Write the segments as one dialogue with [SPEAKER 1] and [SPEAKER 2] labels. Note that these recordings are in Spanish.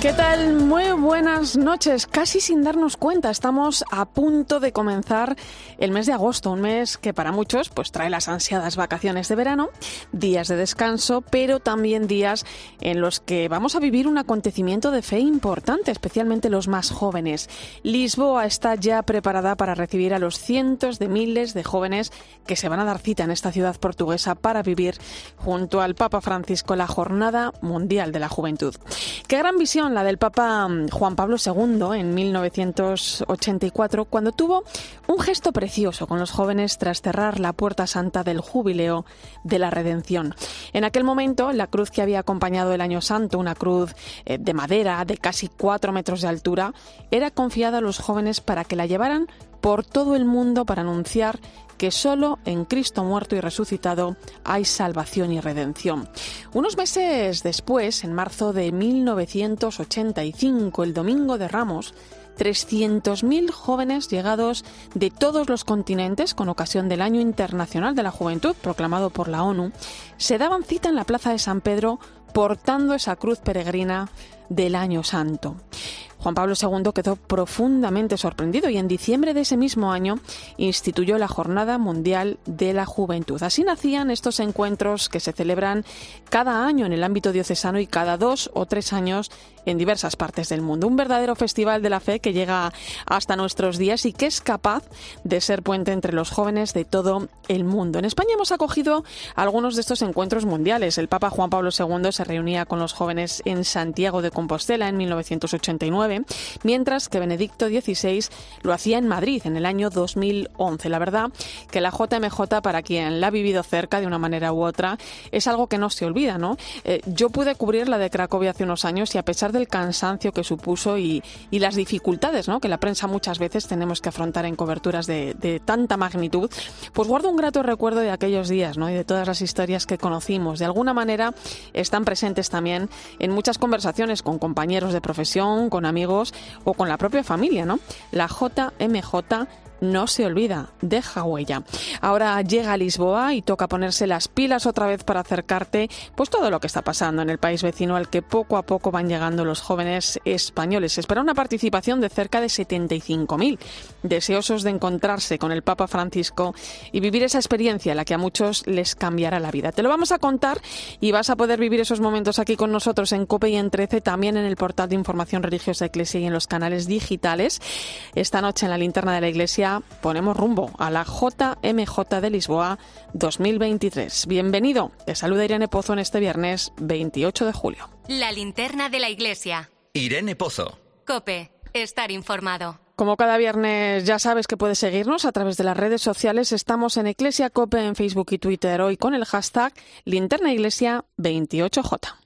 [SPEAKER 1] ¿Qué tal? Muy buenas noches. Casi sin darnos cuenta, estamos a punto de comenzar el mes de agosto, un mes que para muchos pues trae las ansiadas vacaciones de verano, días de descanso, pero también días en los que vamos a vivir un acontecimiento de fe importante, especialmente los más jóvenes. Lisboa está ya preparada para recibir a los cientos de miles de jóvenes que se van a dar cita en esta ciudad portuguesa para vivir junto al Papa Francisco la Jornada Mundial de la Juventud. Qué gran visión la del Papa mm, Juan Pablo II en 1984, cuando tuvo un gesto precioso con los jóvenes tras cerrar la puerta santa del jubileo de la redención. En aquel momento, la cruz que había acompañado el Año Santo, una cruz eh, de madera de casi cuatro metros de altura, era confiada a los jóvenes para que la llevaran por todo el mundo para anunciar que solo en Cristo muerto y resucitado hay salvación y redención. Unos meses después, en marzo de 1985, el Domingo de Ramos, 300.000 jóvenes llegados de todos los continentes con ocasión del Año Internacional de la Juventud proclamado por la ONU, se daban cita en la Plaza de San Pedro portando esa cruz peregrina del Año Santo. Juan Pablo II quedó profundamente sorprendido y en diciembre de ese mismo año instituyó la Jornada Mundial de la Juventud. Así nacían estos encuentros que se celebran cada año en el ámbito diocesano y cada dos o tres años en diversas partes del mundo. Un verdadero festival de la fe que llega hasta nuestros días y que es capaz de ser puente entre los jóvenes de todo el mundo. En España hemos acogido algunos de estos encuentros mundiales. El Papa Juan Pablo II se reunía con los jóvenes en Santiago de Compostela en 1989, mientras que Benedicto XVI lo hacía en Madrid en el año 2011. La verdad que la JMJ, para quien la ha vivido cerca de una manera u otra, es algo que no se olvida, ¿no? Eh, yo pude cubrir la de Cracovia hace unos años y a pesar de el cansancio que supuso y, las dificultades ¿no? que la prensa muchas veces tenemos que afrontar en coberturas de, tanta magnitud, pues guardo un grato recuerdo de aquellos días ¿no? y de todas las historias que conocimos. De alguna manera están presentes también en muchas conversaciones con compañeros de profesión, con amigos o con la propia familia. ¿no? La JMJ no se olvida, deja huella. Ahora llega a Lisboa y toca ponerse las pilas otra vez para acercarte pues todo lo que está pasando en el país vecino al que poco a poco van llegando los jóvenes españoles. Se espera una participación de cerca de 75.000, deseosos de encontrarse con el Papa Francisco y vivir esa experiencia, la que a muchos les cambiará la vida. Te lo vamos a contar y vas a poder vivir esos momentos aquí con nosotros en COPE y en 13, también en el portal de información religiosa Iglesia y en los canales digitales. Esta noche en la linterna de la Iglesia ponemos rumbo a la JMJ de Lisboa 2023. Bienvenido. Te saluda Irene Pozo en este viernes 28 de julio.
[SPEAKER 2] La linterna de la iglesia.
[SPEAKER 3] Irene Pozo.
[SPEAKER 2] Cope. Estar informado.
[SPEAKER 1] Como cada viernes ya sabes que puedes seguirnos a través de las redes sociales. Estamos en Iglesia Cope en Facebook y Twitter hoy con el hashtag linternaiglesia28j.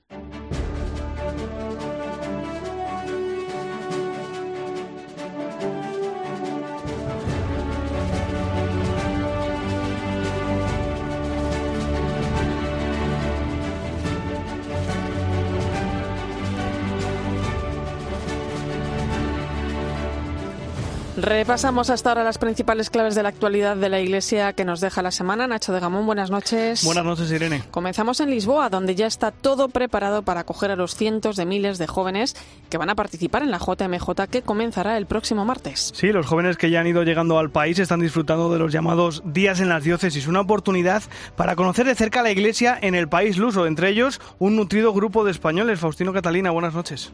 [SPEAKER 1] Repasamos hasta ahora las principales claves de la actualidad de la Iglesia que nos deja la semana. Nacho de Gamón, buenas noches.
[SPEAKER 4] Buenas noches, Irene.
[SPEAKER 1] Comenzamos en Lisboa, donde ya está todo preparado para acoger a los cientos de miles de jóvenes que van a participar en la JMJ que comenzará el próximo martes.
[SPEAKER 4] Sí, los jóvenes que ya han ido llegando al país están disfrutando de los llamados días en las diócesis, una oportunidad para conocer de cerca la Iglesia en el país luso, entre ellos un nutrido grupo de españoles. Faustino Catalina, buenas noches.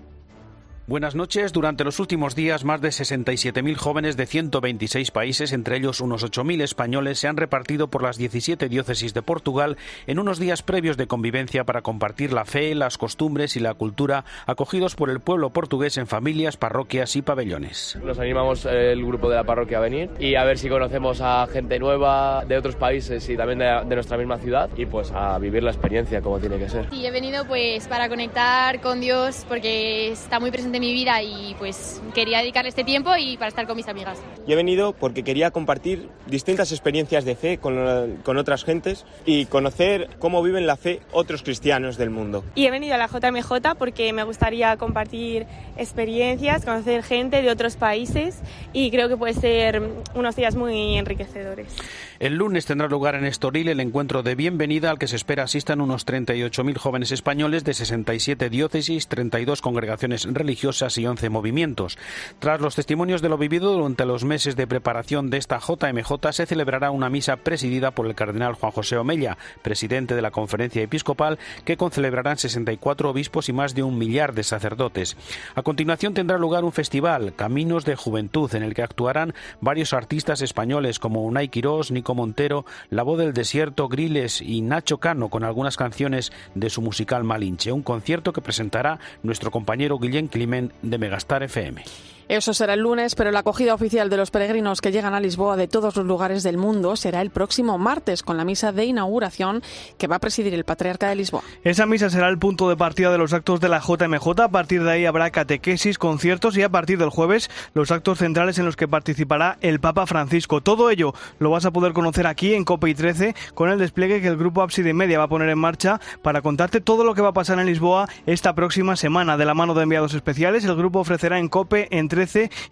[SPEAKER 5] Buenas noches. Durante los últimos días, más de 67.000 jóvenes de 126 países, entre ellos unos 8.000 españoles, se han repartido por las 17 diócesis de Portugal en unos días previos de convivencia para compartir la fe, las costumbres y la cultura acogidos por el pueblo portugués en familias, parroquias y pabellones.
[SPEAKER 6] Nos animamos eh, el grupo de la parroquia a venir y a ver si conocemos a gente nueva de otros países y también de, de nuestra misma ciudad y pues a vivir la experiencia como tiene que ser.
[SPEAKER 7] Sí, he venido pues para conectar con Dios porque está muy presente de mi vida y pues quería dedicarle este tiempo y para estar con mis amigas.
[SPEAKER 8] Yo he venido porque quería compartir distintas experiencias de fe con, con otras gentes y conocer cómo viven la fe otros cristianos del mundo.
[SPEAKER 9] Y he venido a la JMJ porque me gustaría compartir experiencias, conocer gente de otros países y creo que puede ser unos días muy enriquecedores.
[SPEAKER 5] El lunes tendrá lugar en Estoril el encuentro de bienvenida al que se espera asistan unos 38.000 jóvenes españoles de 67 diócesis, 32 congregaciones religiosas y 11 movimientos. Tras los testimonios de lo vivido durante los meses de preparación de esta JMJ, se celebrará una misa presidida por el cardenal Juan José Omella, presidente de la Conferencia Episcopal, que concelebrarán 64 obispos y más de un millar de sacerdotes. A continuación tendrá lugar un festival, Caminos de Juventud, en el que actuarán varios artistas españoles como Unai Quirós, Nico Montero, La Voz del Desierto, Griles y Nacho Cano con algunas canciones de su musical Malinche, un concierto que presentará nuestro compañero Guillén Climent de Megastar FM.
[SPEAKER 1] Eso será el lunes, pero la acogida oficial de los peregrinos que llegan a Lisboa de todos los lugares del mundo será el próximo martes con la misa de inauguración que va a presidir el Patriarca de Lisboa.
[SPEAKER 4] Esa misa será el punto de partida de los actos de la JMJ. A partir de ahí habrá catequesis, conciertos y a partir del jueves los actos centrales en los que participará el Papa Francisco. Todo ello lo vas a poder conocer aquí en COPE y 13 con el despliegue que el grupo Ábside Media va a poner en marcha para contarte todo lo que va a pasar en Lisboa esta próxima semana. De la mano de enviados especiales, el grupo ofrecerá en COPE entre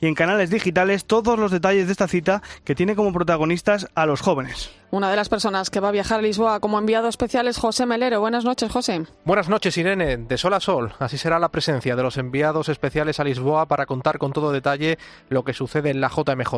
[SPEAKER 4] y en canales digitales todos los detalles de esta cita que tiene como protagonistas a los jóvenes.
[SPEAKER 1] Una de las personas que va a viajar a Lisboa como enviado especial es José Melero. Buenas noches, José.
[SPEAKER 10] Buenas noches, Irene. De sol a sol. Así será la presencia de los enviados especiales a Lisboa para contar con todo detalle lo que sucede en la JMJ.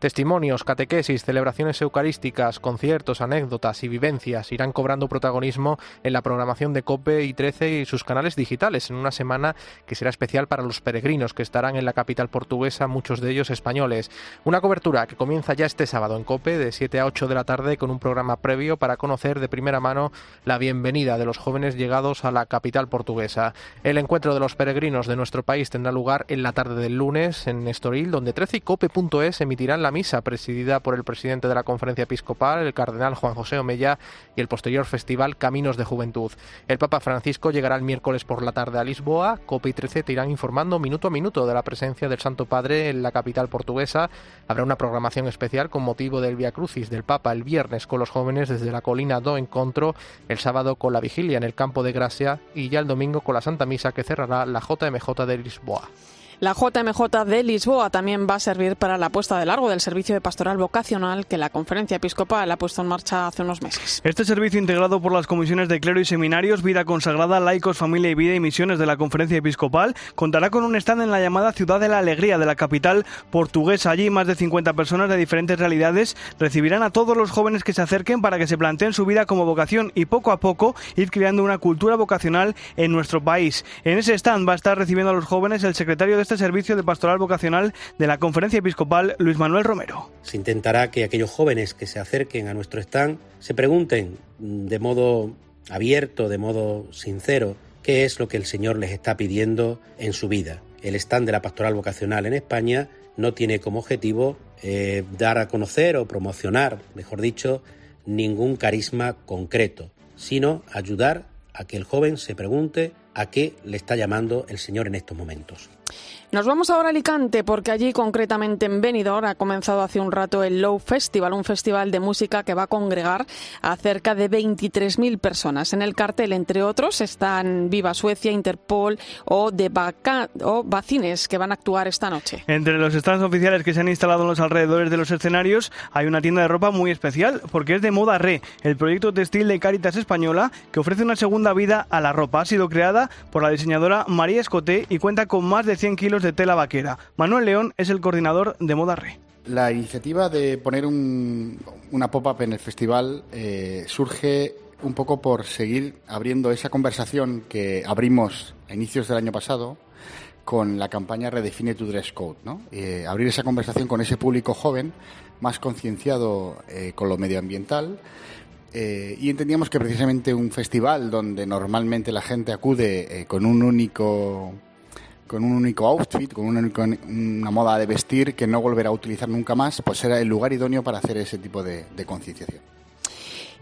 [SPEAKER 10] Testimonios, catequesis, celebraciones eucarísticas, conciertos, anécdotas y vivencias irán cobrando protagonismo en la programación de COPE y 13 y sus canales digitales en una semana que será especial para los peregrinos que estarán en la capital portuguesa, muchos de ellos españoles. Una cobertura que comienza ya este sábado en COPE de 7 a 8 de la tarde con un programa previo para conocer de primera mano la bienvenida de los jóvenes llegados a la capital portuguesa. El encuentro de los peregrinos de nuestro país tendrá lugar en la tarde del lunes en Estoril, donde 13 y cope.es emitirán la misa presidida por el presidente de la conferencia episcopal, el cardenal Juan José Omella, y el posterior festival Caminos de Juventud. El Papa Francisco llegará el miércoles por la tarde a Lisboa. Cope y 13 te irán informando minuto a minuto de la presencia del Santo Padre en la capital portuguesa. Habrá una programación especial con motivo del Via Crucis del Papa el viernes con los jóvenes desde la colina do Encontro, el sábado con la vigilia en el campo de Gracia y ya el domingo con la Santa Misa que cerrará la JMJ de Lisboa.
[SPEAKER 1] La JMJ de Lisboa también va a servir para la puesta de largo del servicio de pastoral vocacional que la Conferencia Episcopal ha puesto en marcha hace unos meses.
[SPEAKER 4] Este servicio integrado por las comisiones de clero y seminarios, vida consagrada, laicos, familia y vida y misiones de la Conferencia Episcopal contará con un stand en la llamada Ciudad de la Alegría de la capital portuguesa. Allí más de 50 personas de diferentes realidades recibirán a todos los jóvenes que se acerquen para que se planteen su vida como vocación y poco a poco ir creando una cultura vocacional en nuestro país. En ese stand va a estar recibiendo a los jóvenes el secretario de este servicio de pastoral vocacional de la Conferencia Episcopal, Luis Manuel Romero.
[SPEAKER 11] Se intentará que aquellos jóvenes que se acerquen a nuestro stand se pregunten de modo abierto, de modo sincero, qué es lo que el Señor les está pidiendo en su vida. El stand de la pastoral vocacional en España no tiene como objetivo eh, dar a conocer o promocionar, mejor dicho, ningún carisma concreto, sino ayudar a que el joven se pregunte a qué le está llamando el Señor en estos momentos.
[SPEAKER 1] Nos vamos ahora a Alicante porque allí concretamente en Benidorm ha comenzado hace un rato el Low Festival, un festival de música que va a congregar a cerca de 23.000 personas. En el cartel, entre otros, están Viva Suecia, Interpol o de o Bacines que van a actuar esta noche.
[SPEAKER 4] Entre los stands oficiales que se han instalado en los alrededores de los escenarios hay una tienda de ropa muy especial porque es de Moda Re, el proyecto textil de Caritas Española que ofrece una segunda vida a la ropa. Ha sido creada por la diseñadora María Escoté y cuenta con más de 100 kilos de tela vaquera. Manuel León es el coordinador de Moda Re.
[SPEAKER 12] La iniciativa de poner una pop-up en el festival eh, surge un poco por seguir abriendo esa conversación que abrimos a inicios del año pasado con la campaña Redefine tu Dress Code. ¿no? Eh, abrir esa conversación con ese público joven, más concienciado eh, con lo medioambiental. y entendíamos que precisamente un festival donde normalmente la gente acude con un único con un único outfit, con una, una, moda de vestir que no volverá a utilizar nunca más, pues era el lugar idóneo para hacer ese tipo de, de concienciación.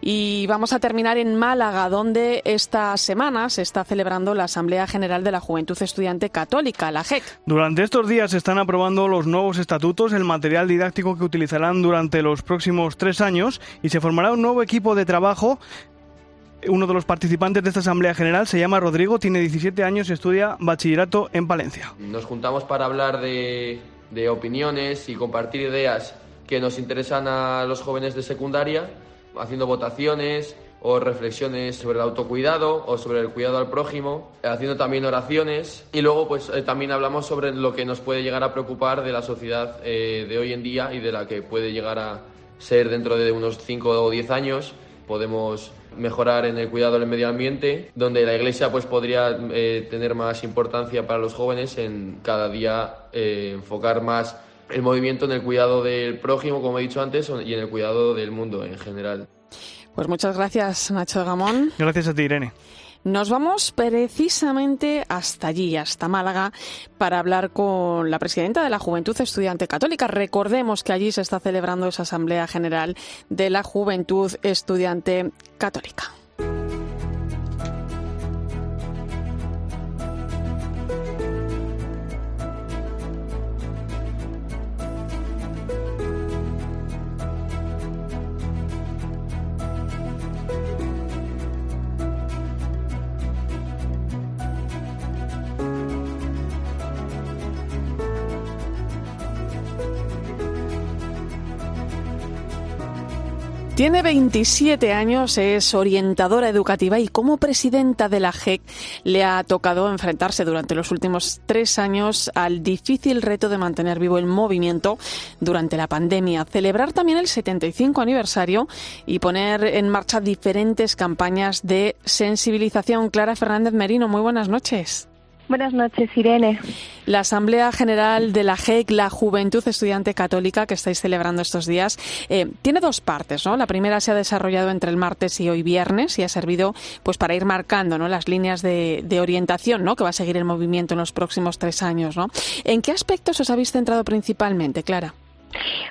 [SPEAKER 1] Y vamos a terminar en Málaga, donde esta semana se está celebrando la Asamblea General de la Juventud Estudiante Católica, la JEC.
[SPEAKER 4] Durante estos días se están aprobando los nuevos estatutos, el material didáctico que utilizarán durante los próximos tres años y se formará un nuevo equipo de trabajo uno de los participantes de esta Asamblea General se llama Rodrigo, tiene 17 años y estudia bachillerato en Palencia.
[SPEAKER 13] Nos juntamos para hablar de, opiniones y compartir ideas que nos interesan a los jóvenes de secundaria, haciendo votaciones o reflexiones sobre el autocuidado o sobre el cuidado al prójimo, haciendo también oraciones y luego pues eh, también hablamos sobre lo que nos puede llegar a preocupar de la sociedad eh, de hoy en día y de la que puede llegar a ser dentro de unos 5 o 10 años. Podemos mejorar en el cuidado del medio ambiente, donde la Iglesia pues podría eh, tener más importancia para los jóvenes en cada día enfocar más el movimiento en el cuidado del prójimo, como he dicho antes, y en el cuidado del mundo en general.
[SPEAKER 1] Pues muchas gracias, Nacho Gamón.
[SPEAKER 4] Gracias a ti, Irene.
[SPEAKER 1] Nos vamos precisamente hasta allí, hasta Málaga, para hablar con la presidenta de la Juventud Estudiante Católica. Recordemos que allí se está celebrando esa Asamblea General de la Juventud Estudiante Católica. Tiene 27 años, es orientadora educativa y como presidenta de la JEC le ha tocado enfrentarse durante los últimos tres años al difícil reto de mantener vivo el movimiento durante la pandemia, celebrar también el 75 aniversario y poner en marcha diferentes campañas de sensibilización. Clara Fernández Merino, muy buenas noches.
[SPEAKER 14] Buenas noches, Irene.
[SPEAKER 1] La Asamblea General de la JEC, la Juventud Estudiante Católica, que estáis celebrando estos días, eh, tiene dos partes, ¿no? La primera se ha desarrollado entre el martes y hoy viernes y ha servido pues para ir marcando ¿no? las líneas de, de, orientación ¿no? que va a seguir el movimiento en los próximos tres años. ¿no? ¿En qué aspectos os habéis centrado principalmente, Clara?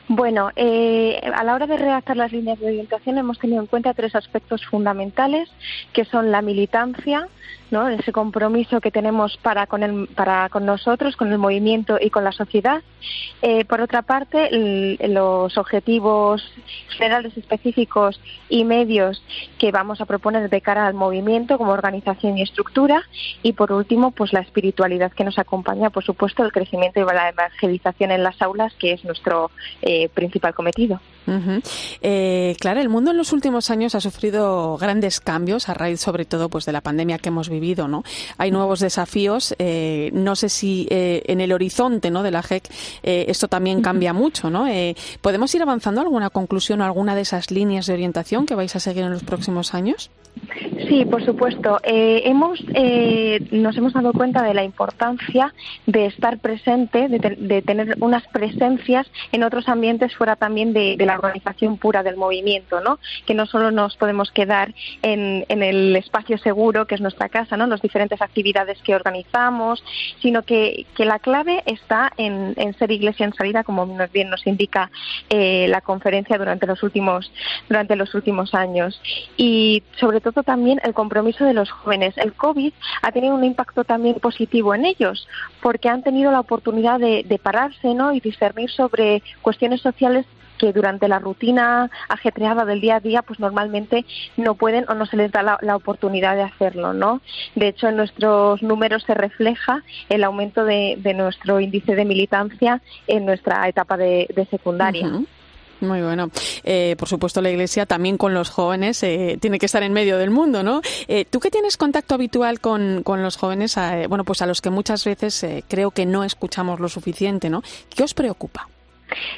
[SPEAKER 14] Bueno, eh, a la hora de redactar las líneas de orientación hemos tenido en cuenta tres aspectos fundamentales, que son la militancia, ese compromiso que tenemos para con, el, para con nosotros, con el movimiento y con la sociedad. Eh, por otra parte, los objetivos generales específicos y medios que vamos a proponer de cara al movimiento como organización y estructura. Y por último, pues la espiritualidad que nos acompaña, por supuesto, el crecimiento y la evangelización en las aulas, que es nuestro eh, principal cometido.
[SPEAKER 1] Eh, claro, el mundo en los últimos años ha sufrido grandes cambios a raíz, sobre todo, pues de la pandemia que hemos vivido, ¿no? Hay nuevos desafíos. Eh, no sé si eh, en el horizonte, ¿no? De la JEC esto también cambia mucho, ¿no? ¿Podemos ir avanzando a alguna conclusión o alguna de esas líneas de orientación que vais a seguir en los próximos años?
[SPEAKER 14] Sí, por supuesto. hemos nos hemos dado cuenta de la importancia de estar presente, de, tener unas presencias en otros ambientes fuera también de, de la organización pura del movimiento, ¿no? Que no solo nos podemos quedar en, el espacio seguro, que es nuestra casa, ¿no? Las diferentes actividades que organizamos, sino que, la clave está en, ser iglesia en salida, como bien nos indica eh, la conferencia durante los últimos durante los últimos años y sobre todo también el compromiso de los jóvenes. El COVID ha tenido un impacto también positivo en ellos porque han tenido la oportunidad de, de pararse, ¿no? Y discernir sobre cuestiones sociales que durante la rutina ajetreada del día a día, pues normalmente no pueden o no se les da la, oportunidad de hacerlo, ¿no? De hecho, en nuestros números se refleja el aumento de, nuestro índice de militancia en nuestra etapa de, secundaria.
[SPEAKER 1] Muy bueno. Eh, por supuesto, la Iglesia también con los jóvenes eh, tiene que estar en medio del mundo, ¿no? Eh, Tú que tienes contacto habitual con, con los jóvenes, bueno, pues a los que muchas veces creo que no escuchamos lo suficiente, ¿no? ¿Qué os preocupa?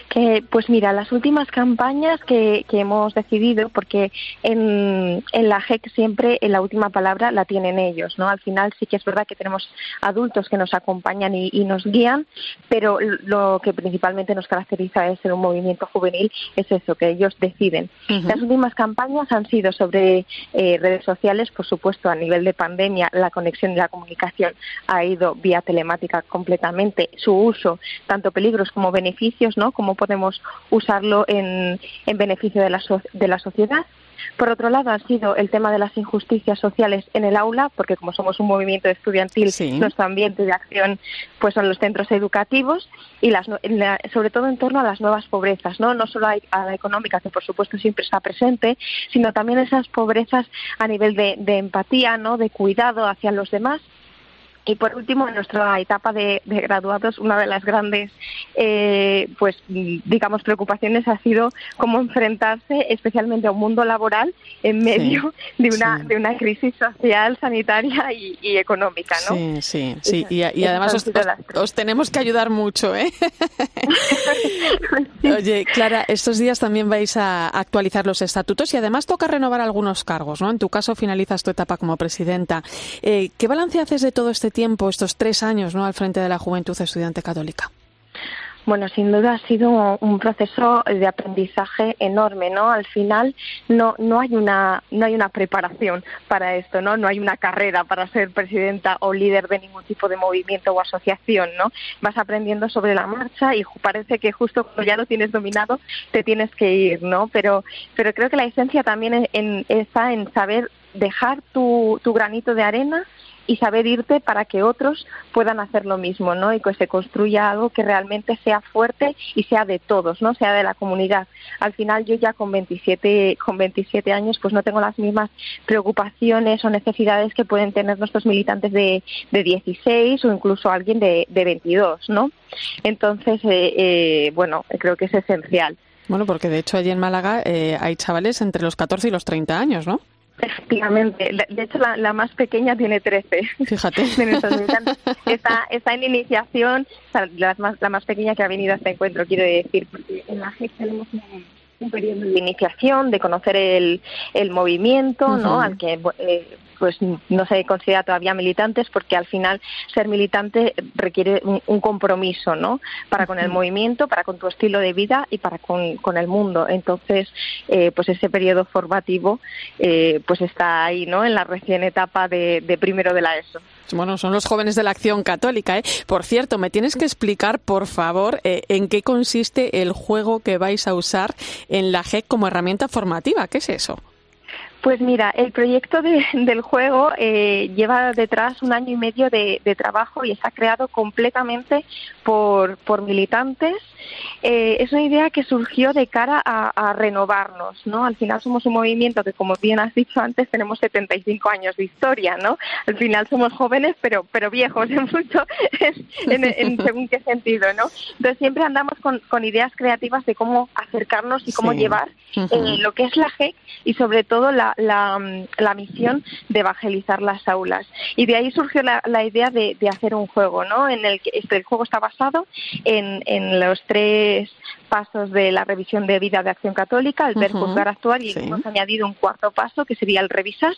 [SPEAKER 14] Que, pues mira, las últimas campañas que, que hemos decidido, porque en, en, la JEC siempre la última palabra la tienen ellos, ¿no? Al final sí que es verdad que tenemos adultos que nos acompañan y, nos guían, pero lo que principalmente nos caracteriza es ser un movimiento juvenil, es eso, que ellos deciden. Las últimas campañas han sido sobre eh, redes sociales, por supuesto, a nivel de pandemia, la conexión y la comunicación ha ido vía telemática completamente. Su uso, tanto peligros como beneficios, ¿no? Cómo podemos usarlo en, en beneficio de la, de la sociedad. Por otro lado, ha sido el tema de las injusticias sociales en el aula, porque como somos un movimiento estudiantil, nuestro ambiente de acción pues son los centros educativos y las, sobre todo en torno a las nuevas pobrezas, no no solo a la económica, que por supuesto siempre está presente, sino también esas pobrezas a nivel de, de empatía, no de cuidado hacia los demás y por último, en nuestra etapa de, graduados, una de las grandes, eh, pues digamos, preocupaciones ha sido cómo enfrentarse, especialmente a un mundo laboral en medio de una de una crisis social, sanitaria y, económica, ¿no?
[SPEAKER 1] Sí, sí, sí. y, además os, tenemos que ayudar mucho, ¿eh? Oye, Clara, estos días también vais a actualizar los estatutos y además toca renovar algunos cargos, ¿no? En tu caso finalizas tu etapa como presidenta. Eh, ¿Qué balance haces de todo este tiempo, estos tres años, ¿no? al frente de la Juventud Estudiante Católica?
[SPEAKER 14] Bueno, sin duda ha sido un proceso de aprendizaje enorme, ¿no? Al final no no hay una no hay una preparación para esto, ¿no? No hay una carrera para ser presidenta o líder de ningún tipo de movimiento o asociación, ¿no? Vas aprendiendo sobre la marcha y parece que justo cuando ya lo tienes dominado te tienes que ir, ¿no? Pero pero creo que la esencia también está en saber dejar tu, tu granito de arena y saber irte para que otros puedan hacer lo mismo, ¿no? Y que se construya algo que realmente sea fuerte y sea de todos, ¿no? Sea de la comunidad. Al final yo ya con 27 con 27 años pues no tengo las mismas preocupaciones o necesidades que pueden tener nuestros militantes de, de 16 o incluso alguien de, de 22, ¿no? Entonces, eh, eh, bueno, creo que es esencial.
[SPEAKER 1] Bueno, porque de hecho allí en Málaga eh, hay chavales entre los 14 y los 30 años, ¿no?
[SPEAKER 14] Efectivamente. De hecho, la, más pequeña tiene 13.
[SPEAKER 1] Fíjate.
[SPEAKER 14] está, está en iniciación, la, más, la más pequeña que ha venido a este encuentro, quiero decir, porque en la GEC tenemos un, periodo de iniciación, de conocer el, el movimiento, ¿no? Al que eh, pues no se considera todavía militantes porque al final ser militante requiere un, compromiso, ¿no? Para con el movimiento, para con tu estilo de vida y para con, con el mundo. Entonces, eh, pues ese periodo formativo eh, pues está ahí, ¿no? En la recién etapa de, primero de la ESO.
[SPEAKER 1] Bueno, son los jóvenes de la Acción Católica. ¿eh? Por cierto, me tienes que explicar, por favor, eh, en qué consiste el juego que vais a usar en la GEC como herramienta formativa. ¿Qué es eso?
[SPEAKER 14] Pues mira, el proyecto del juego eh, lleva detrás un año y medio de, trabajo y está creado completamente por, por militantes. Eh, es una idea que surgió de cara a, renovarnos, ¿no? Al final somos un movimiento que, como bien has dicho antes, tenemos 75 años de historia, ¿no? Al final somos jóvenes, pero pero viejos en mucho, en, según qué sentido, ¿no? Entonces siempre andamos con, con ideas creativas de cómo acercarnos y cómo llevar eh, lo que es la GEC y sobre todo la, la, misión de evangelizar las aulas. Y de ahí surgió la, idea de, hacer un juego, ¿no? En el que este, el juego está basado en, en los tres pasos de la revisión de vida de Acción Católica, el ver, juzgar, actuar y hemos añadido un cuarto paso que sería el revisar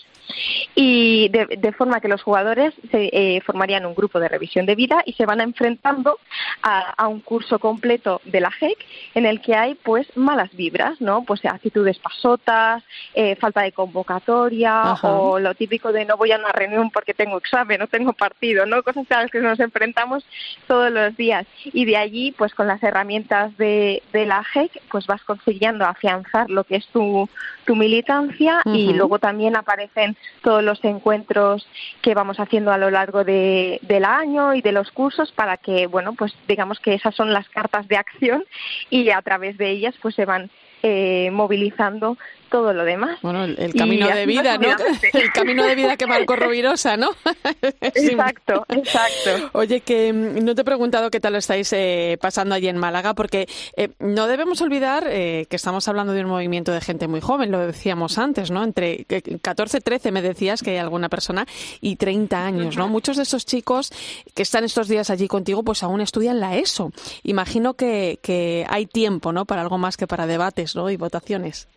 [SPEAKER 14] y de, forma que los jugadores se eh, formarían un grupo de revisión de vida y se van enfrentando a, un curso completo de la GEC en el que hay pues malas vibras, ¿no? Pues actitudes pasotas, eh, falta de convocatoria o lo típico de no voy a una reunión porque tengo examen, no tengo partido, ¿no? Cosas a las que nos enfrentamos todos los días y de allí pues con las herramientas de de, la GEC, pues vas consiguiendo afianzar lo que es tu, tu militancia y luego también aparecen todos los encuentros que vamos haciendo a lo largo de, del año y de los cursos para que, bueno, pues digamos que esas son las cartas de acción y a través de ellas pues se van eh, movilizando todo lo demás.
[SPEAKER 1] Bueno, el, camino de vida, ¿no? El camino de vida que marcó Rovirosa, ¿no?
[SPEAKER 14] exacto, exacto.
[SPEAKER 1] Oye, que mm, no te he preguntado qué tal lo estáis eh, pasando allí en Málaga, porque eh, no debemos olvidar que estamos hablando de un movimiento de gente muy joven, lo decíamos antes, ¿no? Entre 14, 13 me decías que hay alguna persona y 30 años, ¿no? Muchos de esos chicos que están estos días allí contigo, pues aún estudian la ESO. Imagino que, que hay tiempo, ¿no? Para algo más que para debates y votaciones.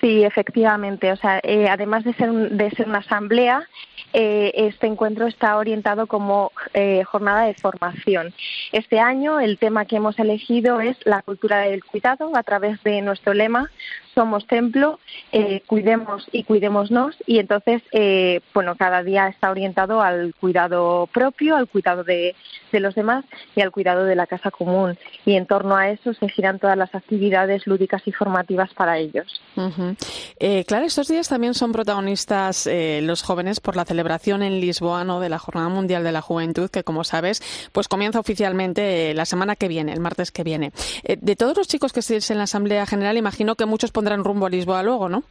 [SPEAKER 14] Sí, efectivamente. O sea, eh, además de ser, de ser una asamblea, eh, este encuentro está orientado como eh, jornada de formación. Este año el tema que hemos elegido es la cultura del cuidado a través de nuestro lema somos templo, eh, cuidemos y cuidémonos y entonces, eh, bueno, cada día está orientado al cuidado propio, al cuidado de, de, los demás y al cuidado de la casa común. Y en torno a eso se giran todas las actividades lúdicas y formativas para ellos.
[SPEAKER 1] eh, claro, estos días también son protagonistas eh, los jóvenes por la celebración en Lisboa ¿no? de la Jornada Mundial de la Juventud, que como sabes, pues comienza oficialmente eh, la semana que viene, el martes que viene. Eh, de todos los chicos que estéis en la Asamblea General, imagino que muchos pondrán rumbo a Lisboa luego, ¿no?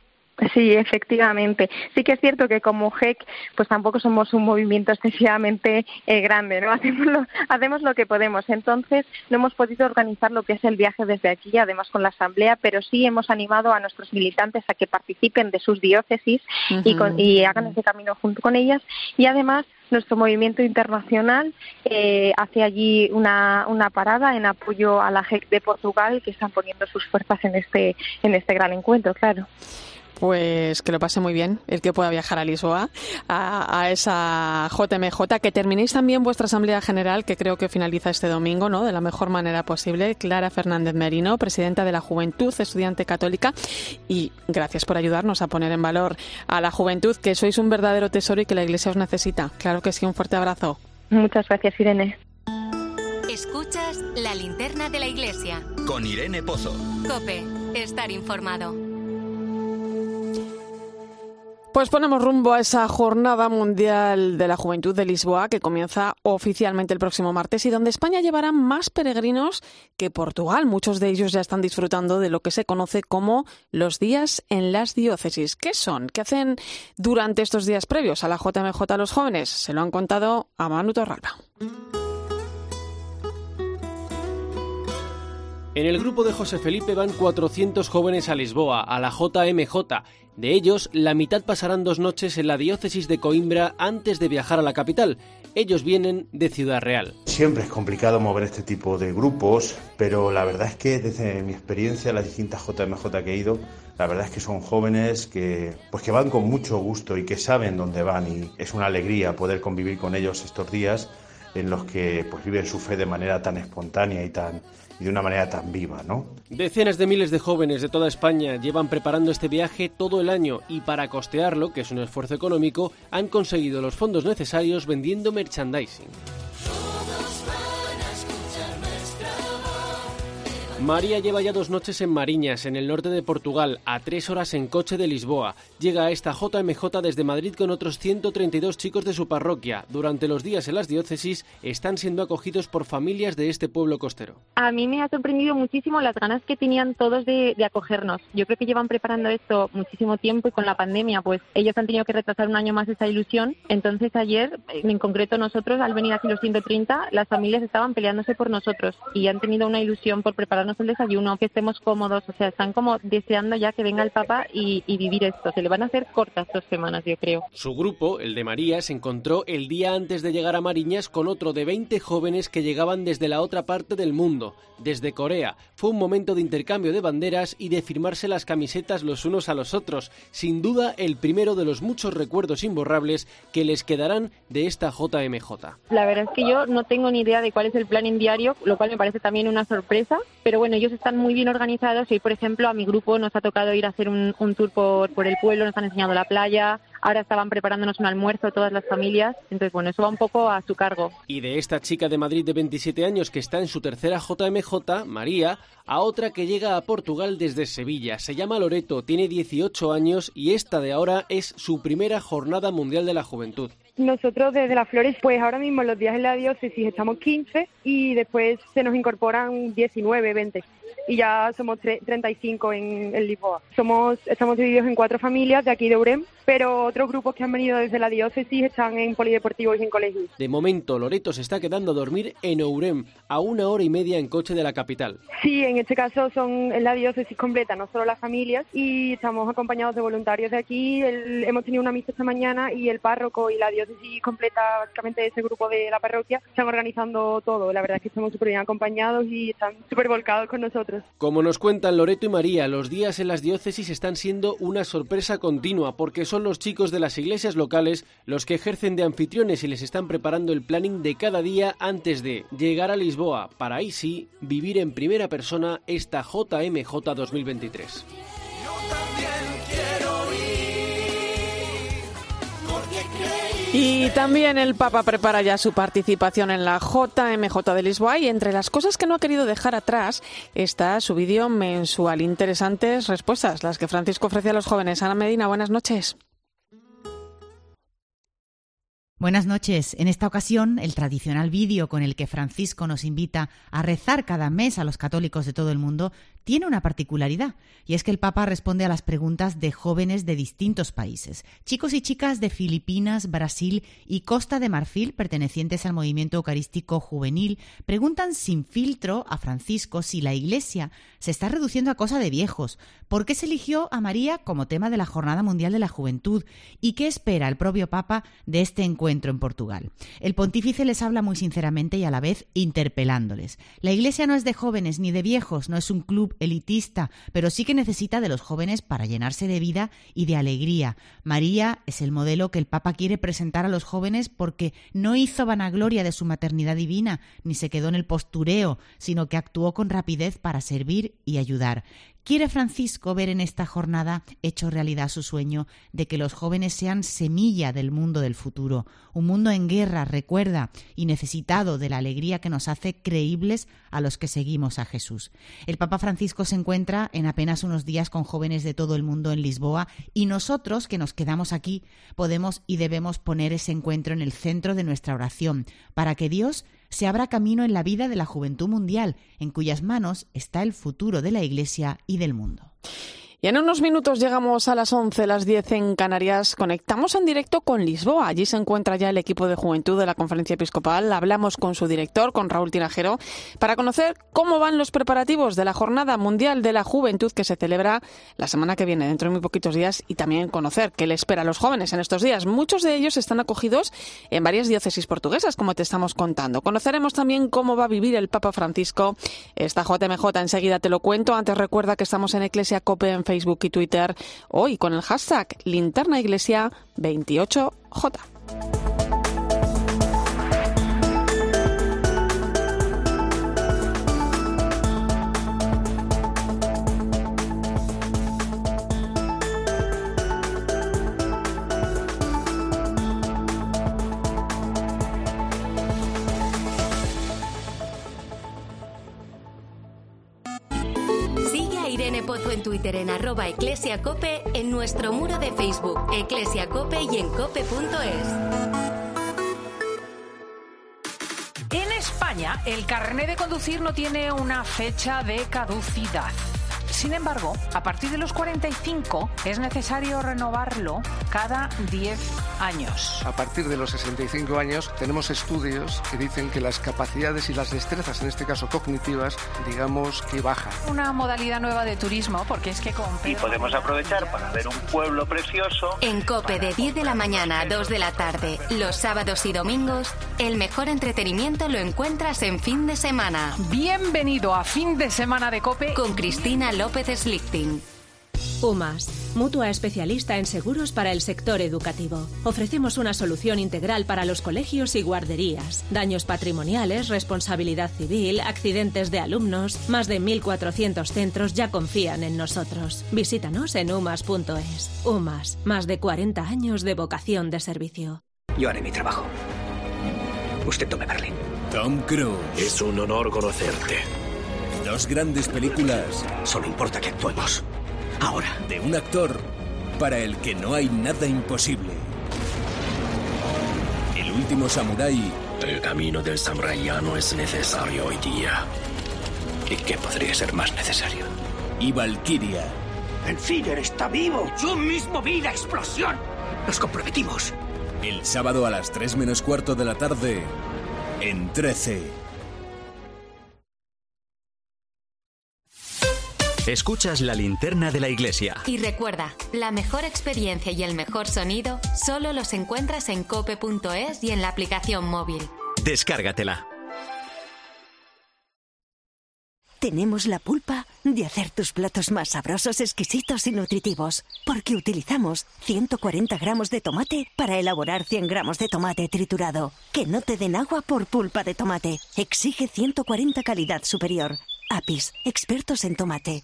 [SPEAKER 14] Sí, efectivamente. Sí que es cierto que como GEC, pues tampoco somos un movimiento excesivamente eh, grande, ¿no? Hacemos lo, hacemos lo que podemos. Entonces, no hemos podido organizar lo que es el viaje desde aquí, además con la asamblea, pero sí hemos animado a nuestros militantes a que participen de sus diócesis uh -huh. y, con, y hagan ese camino junto con ellas. Y además, nuestro movimiento internacional eh, hace allí una, una, parada en apoyo a la GEC de Portugal, que están poniendo sus fuerzas en este, en este gran encuentro, claro.
[SPEAKER 1] Pues que lo pase muy bien el que pueda viajar a Lisboa, a, a, esa JMJ, que terminéis también vuestra Asamblea General, que creo que finaliza este domingo, ¿no? De la mejor manera posible. Clara Fernández Merino, presidenta de la Juventud Estudiante Católica, y gracias por ayudarnos a poner en valor a la juventud, que sois un verdadero tesoro y que la Iglesia os necesita. Claro que sí, un fuerte abrazo.
[SPEAKER 14] Muchas gracias, Irene.
[SPEAKER 2] Escuchas la linterna de la Iglesia.
[SPEAKER 3] Con Irene Pozo.
[SPEAKER 2] Cope, estar informado.
[SPEAKER 1] Pues ponemos rumbo a esa Jornada Mundial de la Juventud de Lisboa que comienza oficialmente el próximo martes y donde España llevará más peregrinos que Portugal. Muchos de ellos ya están disfrutando de lo que se conoce como los días en las diócesis. ¿Qué son? ¿Qué hacen durante estos días previos a la JMJ los jóvenes? Se lo han contado a Manu Torralba.
[SPEAKER 15] En el grupo de José Felipe van 400 jóvenes a Lisboa, a la JMJ. De ellos, la mitad pasarán dos noches en la diócesis de Coimbra antes de viajar a la capital. Ellos vienen de Ciudad Real.
[SPEAKER 16] Siempre es complicado mover este tipo de grupos, pero la verdad es que desde mi experiencia en las distintas JMJ que he ido, la verdad es que son jóvenes que, pues que van con mucho gusto y que saben dónde van y es una alegría poder convivir con ellos estos días en los que pues viven su fe de manera tan espontánea y tan de una manera tan viva, ¿no?
[SPEAKER 15] Decenas de miles de jóvenes de toda España llevan preparando este viaje todo el año y para costearlo, que es un esfuerzo económico, han conseguido los fondos necesarios vendiendo merchandising. María lleva ya dos noches en Mariñas, en el norte de Portugal, a tres horas en coche de Lisboa. Llega a esta JMJ desde Madrid con otros 132 chicos de su parroquia. Durante los días en las diócesis están siendo acogidos por familias de este pueblo costero.
[SPEAKER 17] A mí me ha sorprendido muchísimo las ganas que tenían todos de, de acogernos. Yo creo que llevan preparando esto muchísimo tiempo y con la pandemia, pues ellos han tenido que retrasar un año más esa ilusión. Entonces ayer, en concreto nosotros, al venir aquí los 130, las familias estaban peleándose por nosotros y han tenido una ilusión por preparar el desayuno, que estemos cómodos, o sea, están como deseando ya que venga el Papa y, y, vivir esto. Se le van a hacer cortas dos semanas, yo creo.
[SPEAKER 15] Su grupo, el de María, se encontró el día antes de llegar a Mariñas con otro de 20 jóvenes que llegaban desde la otra parte del mundo, desde Corea. Fue un momento de intercambio de banderas y de firmarse las camisetas los unos a los otros. Sin duda, el primero de los muchos recuerdos imborrables que les quedarán de esta JMJ.
[SPEAKER 17] La verdad es que yo no tengo ni idea de cuál es el plan diario, lo cual me parece también una sorpresa, pero bueno, ellos están muy bien organizados y, por ejemplo, a mi grupo nos ha tocado ir a hacer un, un tour por, por el pueblo, nos han enseñado la playa, ahora estaban preparándonos un almuerzo todas las familias, entonces bueno, eso va un poco a su cargo.
[SPEAKER 15] Y de esta chica de Madrid de 27 años que está en su tercera JMJ, María, a otra que llega a Portugal desde Sevilla. Se llama Loreto, tiene 18 años y esta de ahora es su primera Jornada Mundial de la Juventud.
[SPEAKER 18] Nosotros desde Las Flores, pues ahora mismo los días en la diócesis estamos 15 y después se nos incorporan 19, 20 y ya somos 35 en, en, Lisboa. Somos, estamos divididos en cuatro familias de aquí de Urem, pero otros grupos que han venido desde la diócesis están en polideportivos y en colegios.
[SPEAKER 15] De momento, Loreto se está quedando a dormir en Urem, a una hora y media en coche de la capital.
[SPEAKER 18] Sí, en este caso son en la diócesis completa, no solo las familias, y estamos acompañados de voluntarios de aquí. El, hemos tenido una misa esta mañana y el párroco y la diócesis completa, básicamente ese grupo de la parroquia, están organizando todo. La verdad es que estamos súper bien acompañados y están súper volcados con nosotros.
[SPEAKER 15] Como nos cuentan Loreto y María, los días en las diócesis están siendo una sorpresa continua porque son los chicos de las iglesias locales los que ejercen de anfitriones y les están preparando el planning de cada día antes de llegar a Lisboa para ahí sí vivir en primera persona esta JMJ 2023.
[SPEAKER 1] Y también el Papa prepara ya su participación en la JMJ de Lisboa y entre las cosas que no ha querido dejar atrás está su vídeo mensual. Interesantes respuestas, las que Francisco ofrece a los jóvenes. Ana Medina, buenas noches.
[SPEAKER 19] Buenas noches. En esta ocasión, el tradicional vídeo con el que Francisco nos invita a rezar cada mes a los católicos de todo el mundo tiene una particularidad, y es que el Papa responde a las preguntas de jóvenes de distintos países, chicos y chicas de Filipinas, Brasil y Costa de Marfil, pertenecientes al movimiento eucarístico juvenil, preguntan sin filtro a Francisco si la Iglesia se está reduciendo a cosa de viejos, por qué se eligió a María como tema de la Jornada Mundial de la Juventud y qué espera el propio Papa de este encuentro en Portugal. El pontífice les habla muy sinceramente y a la vez interpelándoles. La Iglesia no es de jóvenes ni de viejos, no es un club elitista, pero sí que necesita de los jóvenes para llenarse de vida y de alegría. María es el modelo que el Papa quiere presentar a los jóvenes porque no hizo vanagloria de su maternidad divina, ni se quedó en el postureo, sino que actuó con rapidez para servir y ayudar. Quiere Francisco ver en esta jornada hecho realidad su sueño de que los jóvenes sean semilla del mundo del futuro, un mundo en guerra, recuerda, y necesitado de la alegría que nos hace creíbles a los que seguimos a Jesús. El Papa Francisco se encuentra en apenas unos días con jóvenes de todo el mundo en Lisboa y nosotros que nos quedamos aquí podemos y debemos poner ese encuentro en el centro de nuestra oración para que Dios se abra camino en la vida de la juventud mundial, en cuyas manos está el futuro de la Iglesia y del mundo.
[SPEAKER 1] Y en unos minutos llegamos a las 11, las 10 en Canarias. Conectamos en directo con Lisboa. Allí se encuentra ya el equipo de juventud de la Conferencia Episcopal. Hablamos con su director, con Raúl Tinajero, para conocer cómo van los preparativos de la Jornada Mundial de la Juventud que se celebra la semana que viene, dentro de muy poquitos días, y también conocer qué le espera a los jóvenes en estos días. Muchos de ellos están acogidos en varias diócesis portuguesas, como te estamos contando. Conoceremos también cómo va a vivir el Papa Francisco esta JMJ. Enseguida te lo cuento. Antes recuerda que estamos en Iglesia Cope en Facebook Facebook y Twitter hoy con el hashtag linternaiglesia28j.
[SPEAKER 2] Pozo en Twitter en arroba eclesiacope, en nuestro muro de Facebook, eclesiacope y en cope.es.
[SPEAKER 20] En España, el carnet de conducir no tiene una fecha de caducidad. Sin embargo, a partir de los 45 es necesario renovarlo cada 10 años.
[SPEAKER 21] A partir de los 65 años tenemos estudios que dicen que las capacidades y las destrezas, en este caso cognitivas, digamos que bajan.
[SPEAKER 20] Una modalidad nueva de turismo, porque es que con
[SPEAKER 22] Y podemos aprovechar para ver un pueblo precioso.
[SPEAKER 2] En Cope de 10 de la mañana a 2 de la tarde, los sábados y domingos, el mejor entretenimiento lo encuentras en fin de semana.
[SPEAKER 20] Bienvenido a fin de semana de Cope
[SPEAKER 2] con Cristina López Slichting.
[SPEAKER 23] UMAS, mutua especialista en seguros para el sector educativo. Ofrecemos una solución integral para los colegios y guarderías. Daños patrimoniales, responsabilidad civil, accidentes de alumnos. Más de 1.400 centros ya confían en nosotros. Visítanos en umas.es. UMAS, más de 40 años de vocación de servicio.
[SPEAKER 24] Yo haré mi trabajo. Usted tome Berlín.
[SPEAKER 25] Tom Cruise. Es un honor conocerte. Dos grandes películas.
[SPEAKER 24] Solo importa que actuemos. Ahora.
[SPEAKER 25] De un actor para el que no hay nada imposible. El último samurái.
[SPEAKER 24] El camino del samurái ya no es necesario hoy día. ¿Y qué podría ser más necesario?
[SPEAKER 25] Y Valkyria.
[SPEAKER 24] El Führer está vivo. Yo mismo vi la explosión. Nos comprometimos.
[SPEAKER 25] El sábado a las 3 menos cuarto de la tarde. En 13.
[SPEAKER 3] Escuchas la linterna de la iglesia.
[SPEAKER 2] Y recuerda, la mejor experiencia y el mejor sonido solo los encuentras en cope.es y en la aplicación móvil.
[SPEAKER 3] Descárgatela.
[SPEAKER 26] Tenemos la pulpa de hacer tus platos más sabrosos, exquisitos y nutritivos, porque utilizamos 140 gramos de tomate para elaborar 100 gramos de tomate triturado. Que no te den agua por pulpa de tomate. Exige 140 calidad superior. Apis, expertos en tomate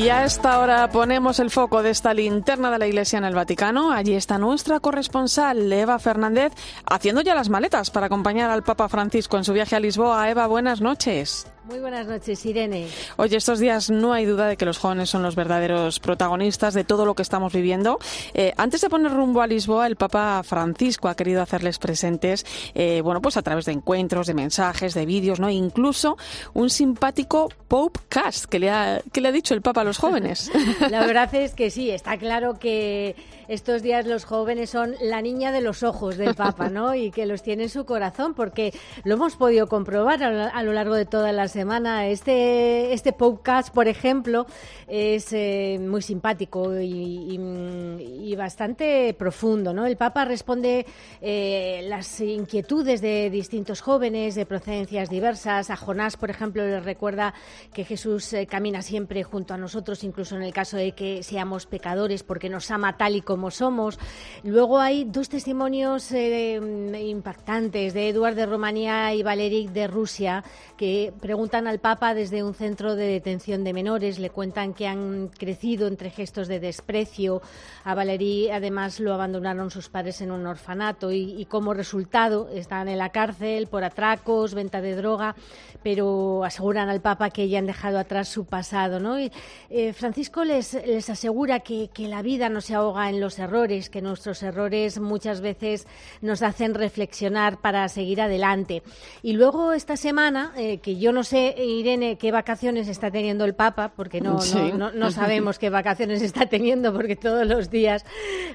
[SPEAKER 1] Y a esta hora ponemos el foco de esta linterna de la Iglesia en el Vaticano. Allí está nuestra corresponsal, Eva Fernández, haciendo ya las maletas para acompañar al Papa Francisco en su viaje a Lisboa. Eva, buenas noches.
[SPEAKER 27] Muy buenas noches, Irene.
[SPEAKER 1] Oye, estos días no hay duda de que los jóvenes son los verdaderos protagonistas de todo lo que estamos viviendo. Eh, antes de poner rumbo a Lisboa, el Papa Francisco ha querido hacerles presentes, eh, bueno, pues a través de encuentros, de mensajes, de vídeos, ¿no? Incluso un simpático Popecast que le ha, que le ha dicho el Papa a los jóvenes.
[SPEAKER 27] La verdad es que sí, está claro que estos días los jóvenes son la niña de los ojos del Papa, ¿no? Y que los tiene en su corazón, porque lo hemos podido comprobar a lo largo de toda la semana. Este, este podcast, por ejemplo, es eh, muy simpático y, bastante profundo, ¿no? El Papa responde eh, las inquietudes de distintos jóvenes de procedencias diversas. A Jonás, por ejemplo, le recuerda que Jesús eh, camina siempre junto a nosotros, incluso en el caso de que seamos pecadores, porque nos ama tal y como somos. Luego hay dos testimonios eh, impactantes de Eduard de Rumanía y Valeric de Rusia que preguntan al Papa desde un centro de detención de menores, le cuentan que han crecido entre gestos de desprecio. A Valery además lo abandonaron sus padres en un orfanato y, como resultado están en la cárcel por atracos, venta de droga, pero aseguran al Papa que ya han dejado atrás su pasado. ¿no? Y, eh, Francisco les, les asegura que, que la vida no se ahoga en los errores, que nuestros errores muchas veces nos hacen reflexionar para seguir adelante. Y luego esta semana, eh, que yo no sé, Irene, qué vacaciones está teniendo el Papa, porque no, no, no, sabemos qué vacaciones está teniendo, porque todos los días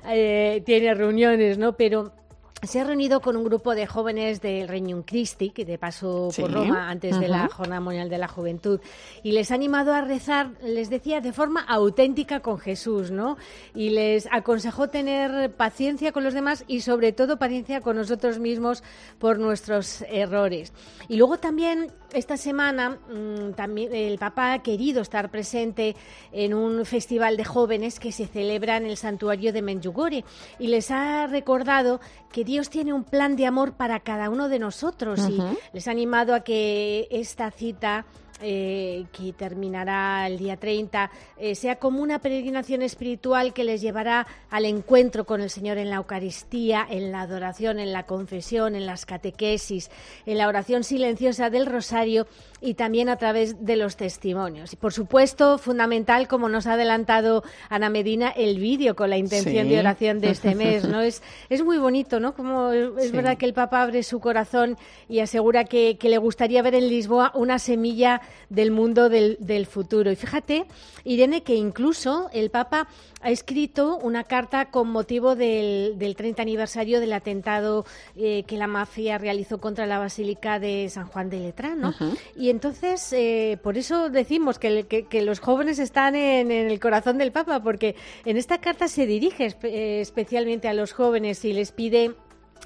[SPEAKER 27] eh, tiene reuniones, ¿no? Pero se ha reunido con un grupo de jóvenes del Reino Christi, que de paso por Roma antes de la Jornada Mundial de la Juventud, y les ha animado a rezar, les decía, de forma auténtica con Jesús, ¿no? Y les aconsejó tener paciencia con los demás y sobre todo paciencia con nosotros mismos por nuestros errores. Y luego también esta semana mm, también el Papa ha querido estar presente en un festival de jóvenes que se celebra en el santuario de Menjugore y les ha recordado que Dios tiene un plan de amor para cada uno de nosotros y les ha animado a que esta cita eh, que terminará el día 30, eh, sea como una peregrinación espiritual que les llevará al encuentro con el Señor en la Eucaristía, en la adoración, en la confesión, en las catequesis, en la oración silenciosa del rosario y también a través de los testimonios. Y por supuesto, fundamental, como nos ha adelantado Ana Medina, el vídeo con la intención de oración de este mes. ¿no? Es, es muy bonito, ¿no? Como es verdad que el Papa abre su corazón y asegura que, que le gustaría ver en Lisboa una semilla del mundo del, futuro. Y fíjate, Irene, que incluso el Papa ha escrito una carta con motivo del, del 30 aniversario del atentado eh, que la mafia realizó contra la Basílica de San Juan de Letrán, ¿no? Y entonces, eh, por eso decimos que, que, los jóvenes están en, el corazón del Papa, porque en esta carta se dirige eh, especialmente a los jóvenes y les pide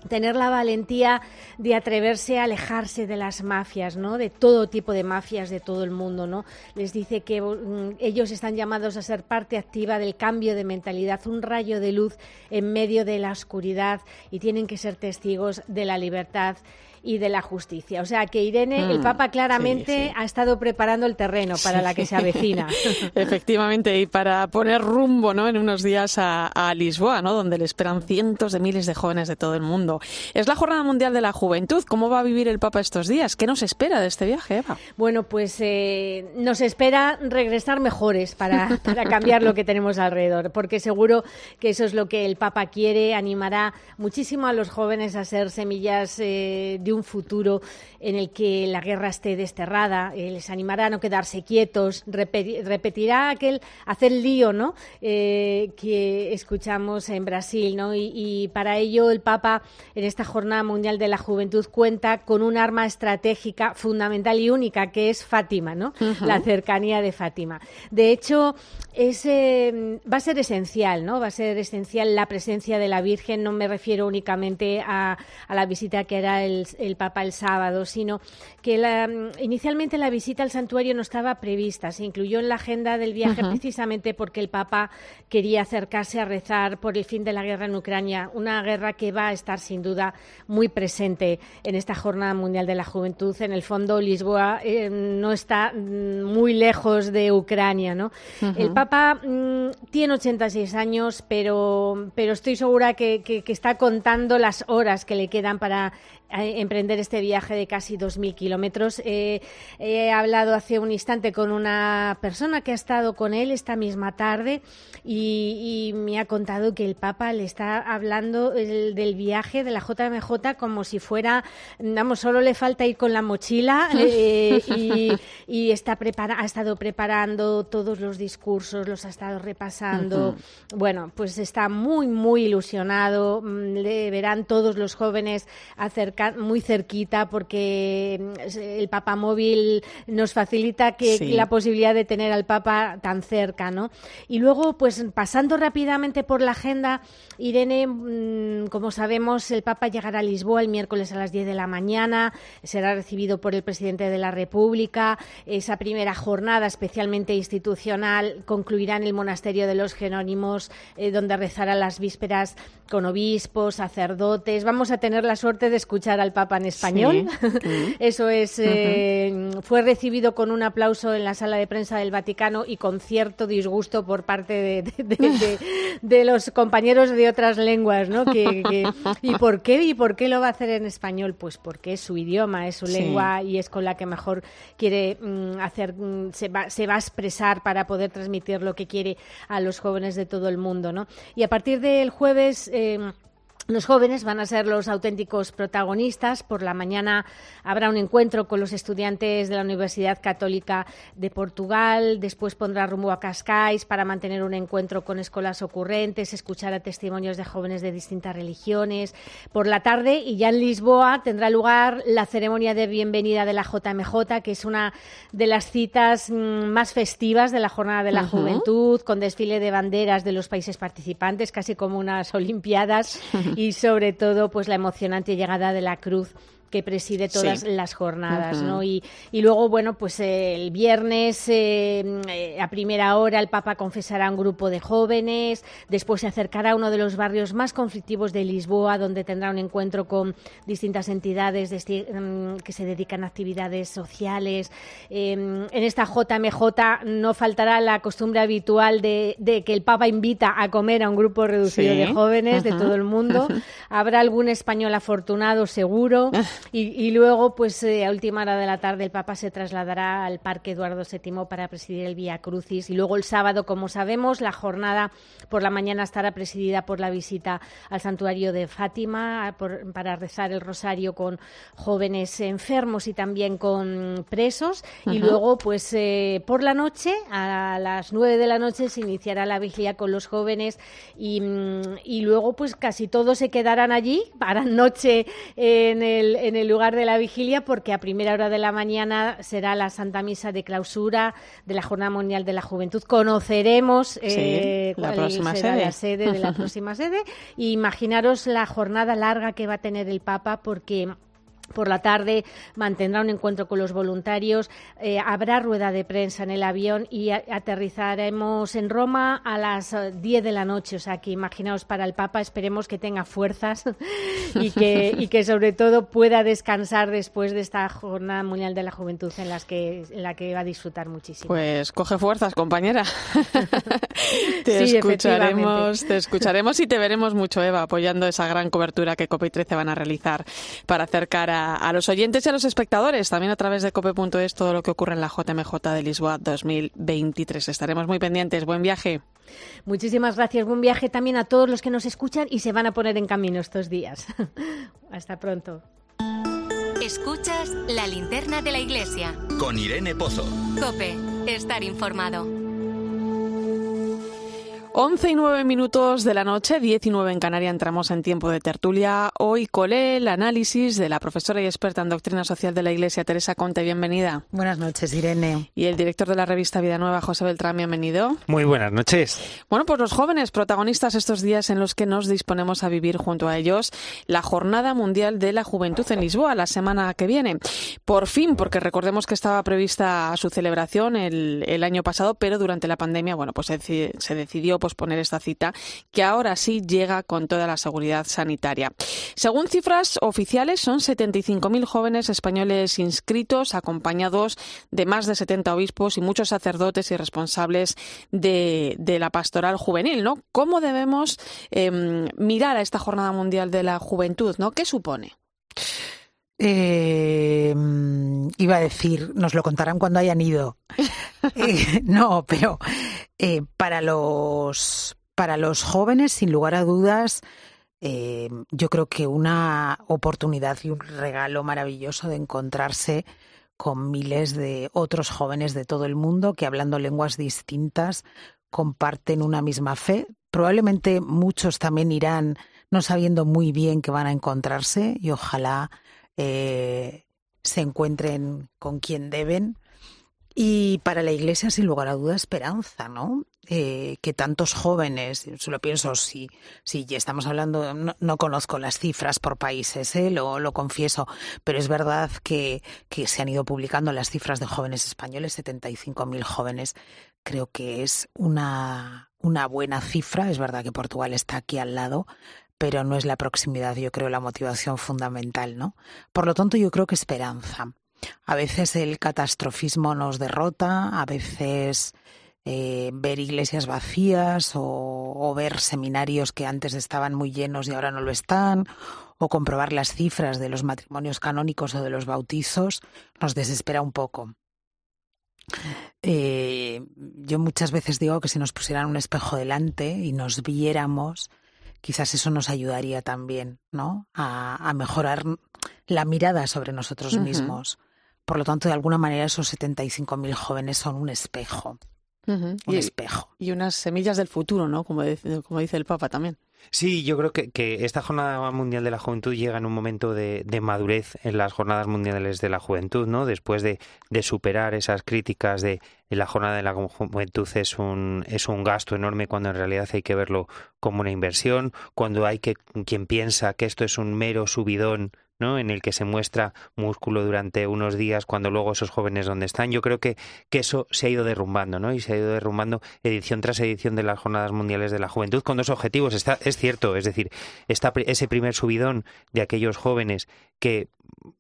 [SPEAKER 27] tener la valentía de atreverse a alejarse de las mafias, ¿no? De todo tipo de mafias de todo el mundo, ¿no? Les dice que mm, ellos están llamados a ser parte activa del cambio de mentalidad, un rayo de luz en medio de la oscuridad y tienen que ser testigos de la libertad y de la justicia. O sea que Irene, el mm, Papa claramente ha estado preparando el terreno para la que se avecina.
[SPEAKER 1] Efectivamente, y para poner rumbo ¿no? en unos días a, a Lisboa, ¿no? donde le esperan cientos de miles de jóvenes de todo el mundo mundo. Es la Jornada Mundial de la Juventud. ¿Cómo va a vivir el Papa estos días? ¿Qué nos espera de este viaje, Eva?
[SPEAKER 27] Bueno, pues eh, nos espera regresar mejores para, para cambiar lo que tenemos alrededor, porque seguro que eso es lo que el Papa quiere, animará muchísimo a los jóvenes a ser semillas eh, de un futuro en el que la guerra esté desterrada, eh, les animará a no quedarse quietos, repetirá aquel hacer lío, ¿no? Eh, que escuchamos en Brasil, ¿no? Y, para ello el Papa en esta Jornada Mundial de la Juventud cuenta con un arma estratégica fundamental y única que es Fátima, ¿no? La cercanía de Fátima. De hecho, es, va a ser esencial, ¿no? Va a ser esencial la presencia de la Virgen. No me refiero únicamente a, la visita que hará el, el Papa el sábado, sino que la, inicialmente la visita al santuario no estaba prevista, se incluyó en la agenda del viaje precisamente porque el Papa quería acercarse a rezar por el fin de la guerra en Ucrania, una guerra que va a estar sin duda muy presente en esta Jornada Mundial de la Juventud. En el fondo, Lisboa eh, no está mm, muy lejos de Ucrania, ¿no? El Papa mm, tiene 86 años, pero, pero estoy segura que, que está contando las horas que le quedan para emprender este viaje de casi 2.000 kilómetros. he hablado hace un instante con una persona que ha estado con él esta misma tarde y, me ha contado que el Papa le está hablando del viaje de la JMJ como si fuera, vamos, solo le falta ir con la mochila eh, y, está prepara ha estado preparando todos los discursos, los ha estado repasando. Bueno, pues está muy, muy ilusionado. Mm, le verán todos los jóvenes muy cerquita porque mm, el Papa móvil nos facilita que la posibilidad de tener al Papa tan cerca, ¿no? Y luego, pues pasando rápidamente por la agenda, Irene, mm, como sabemos, el Papa llegará a Lisboa el miércoles a las 10 de la mañana, será recibido por el presidente de la República. Esa primera jornada, especialmente institucional, concluirá en el monasterio de los Genónimos, eh, donde rezará las vísperas con obispos, sacerdotes. Vamos a tener la suerte de escuchar al Papa en español. Eso es, eh, fue recibido con un aplauso en la sala de prensa del Vaticano y con cierto disgusto por parte de, los compañeros de otras lenguas, ¿no? ¿Y por qué? ¿Y por qué lo va a hacer en español? Pues porque es su idioma, es su lengua y es con la que mejor quiere mm, hacer, mm, se, va, se va a expresar para poder transmitir lo que quiere a los jóvenes de todo el mundo, ¿no? Y a partir del jueves eh, los jóvenes van a ser los auténticos protagonistas. Por la mañana habrá un encuentro con los estudiantes de la Universidad Católica de Portugal. Después pondrá rumbo a Cascais para mantener un encuentro con escuelas ocurrentes, escuchar a testimonios de jóvenes de distintas religiones. Por la tarde, y ya en Lisboa, tendrá lugar la ceremonia de bienvenida de la JMJ, que es una de las citas mm, más festivas de la Jornada de la Juventud, con desfile de banderas de los países participantes, casi como unas Olimpiadas. y sobre todo pues la emocionante llegada de la cruz que preside todas las jornadas, ¿no? Y, y, luego, bueno, pues el viernes eh, eh, a primera hora el Papa confesará a un grupo de jóvenes, después se acercará a uno de los barrios más conflictivos de Lisboa, donde tendrá un encuentro con distintas entidades mm, que se dedican a actividades sociales. Em, en esta JMJ no faltará la costumbre habitual de, que el Papa invita a comer a un grupo reducido de jóvenes de todo el mundo. Habrá algún español afortunado, seguro. Y, luego, pues eh, a última hora de la tarde, el Papa se trasladará al Parque Eduardo VII para presidir el Vía Crucis. Y luego el sábado, como sabemos, la jornada por la mañana estará presidida por la visita al santuario de Fátima para rezar el rosario con jóvenes enfermos y también con presos. Y luego, pues eh, por la noche, a las nueve de la noche, se iniciará la vigilia con los jóvenes y, mm, y luego, pues casi todos se quedarán allí para noche en el en el lugar de la vigilia porque a primera hora de la mañana será la Santa Misa de clausura de la Jornada Mundial de la Juventud. Conoceremos eh, la próxima sede. la sede de la próxima sede y imaginaros la jornada larga que va a tener el Papa porque por la tarde mantendrá un encuentro con los voluntarios, eh, habrá rueda de prensa en el avión y aterrizaremos en Roma a las 10 de la noche. O sea que imaginaos para el Papa, esperemos que tenga fuerzas y que, y que sobre todo pueda descansar después de esta Jornada Mundial de la Juventud en, las que, en la que va a disfrutar muchísimo.
[SPEAKER 1] Pues coge fuerzas, compañera. te escucharemos, te escucharemos y te veremos mucho, Eva, apoyando esa gran cobertura que COPE 13 van a realizar para acercar a, a, los oyentes y a los espectadores, también a través de cope.es, todo lo que ocurre en la JMJ de Lisboa 2023. Estaremos muy pendientes. Buen viaje.
[SPEAKER 27] Muchísimas gracias. Buen viaje también a todos los que nos escuchan y se van a poner en camino estos días. Hasta pronto.
[SPEAKER 2] Escuchas la linterna de la iglesia.
[SPEAKER 3] Con Irene Pozo.
[SPEAKER 2] Cope, estar informado.
[SPEAKER 1] 11 y 9 minutos de la noche, 19 en Canarias, entramos en tiempo de tertulia. Hoy con el análisis de la profesora y experta en doctrina social de la Iglesia, Teresa Conte. Bienvenida.
[SPEAKER 28] Buenas noches, Irene.
[SPEAKER 1] Y el director de la revista Vida Nueva, José Beltrán. Bienvenido.
[SPEAKER 29] Muy buenas noches.
[SPEAKER 1] Bueno, pues los jóvenes protagonistas estos días en los que nos disponemos a vivir junto a ellos la Jornada Mundial de la Juventud en Lisboa la semana que viene. Por fin, porque recordemos que estaba prevista su celebración el, el año pasado, pero durante la pandemia, bueno, pues se, se decidió posponer esta cita, que ahora sí llega con toda la seguridad sanitaria. Según cifras oficiales, son 75.000 jóvenes españoles inscritos, acompañados de más de 70 obispos y muchos sacerdotes y responsables de, la pastoral juvenil. ¿Cómo debemos eh, mirar a esta Jornada Mundial de la Juventud? ¿Qué supone?
[SPEAKER 28] Eh, iba a decir, nos lo contarán cuando hayan ido. eh, no, pero eh, para los para los jóvenes, sin lugar a dudas, yo creo que una oportunidad y un regalo maravilloso de encontrarse con miles de otros jóvenes de todo el mundo que hablando lenguas distintas comparten una misma fe. Probablemente muchos también irán no sabiendo muy bien que van a encontrarse y ojalá eh, se encuentren con quien deben. Y para la Iglesia, sin lugar a duda, esperanza, ¿no? Eh, que tantos jóvenes, solo pienso, si, si estamos hablando, no, no, conozco las cifras por países, ¿eh? lo, lo, confieso, pero es verdad que, que, se han ido publicando las cifras de jóvenes españoles, 75.000 jóvenes. Creo que es una, una buena cifra. Es verdad que Portugal está aquí al lado, pero no es la proximidad, yo creo, la motivación fundamental, ¿no? Por lo tanto, yo creo que esperanza. A veces el catastrofismo nos derrota, a veces eh, ver iglesias vacías o, ver seminarios que antes estaban muy llenos y ahora no lo están, o comprobar las cifras de los matrimonios canónicos o de los bautizos, nos desespera un poco. Eh, yo muchas veces digo que si nos pusieran un espejo delante y nos viéramos, quizás eso nos ayudaría también, ¿no? A, a mejorar la mirada sobre nosotros uh -huh. mismos. Por lo tanto, de alguna manera, esos 75.000 jóvenes son un espejo. Uh -huh. Un
[SPEAKER 1] y,
[SPEAKER 28] espejo.
[SPEAKER 1] Y unas semillas del futuro, ¿no? Como como dice el Papa también.
[SPEAKER 29] Sí, yo creo que, que, esta Jornada Mundial de la Juventud llega en un momento de, de, madurez en las Jornadas Mundiales de la Juventud, ¿no? Después de, de superar esas críticas de, de, la Jornada de la Juventud es un, es un gasto enorme cuando en realidad hay que verlo como una inversión, cuando hay que quien piensa que esto es un mero subidón ¿no? en el que se muestra músculo durante unos días cuando luego esos jóvenes donde están. Yo creo que, que eso se ha ido derrumbando, ¿no? Y se ha ido derrumbando edición tras edición de las Jornadas Mundiales de la Juventud con dos objetivos. Está, es cierto, es decir, está ese primer subidón de aquellos jóvenes que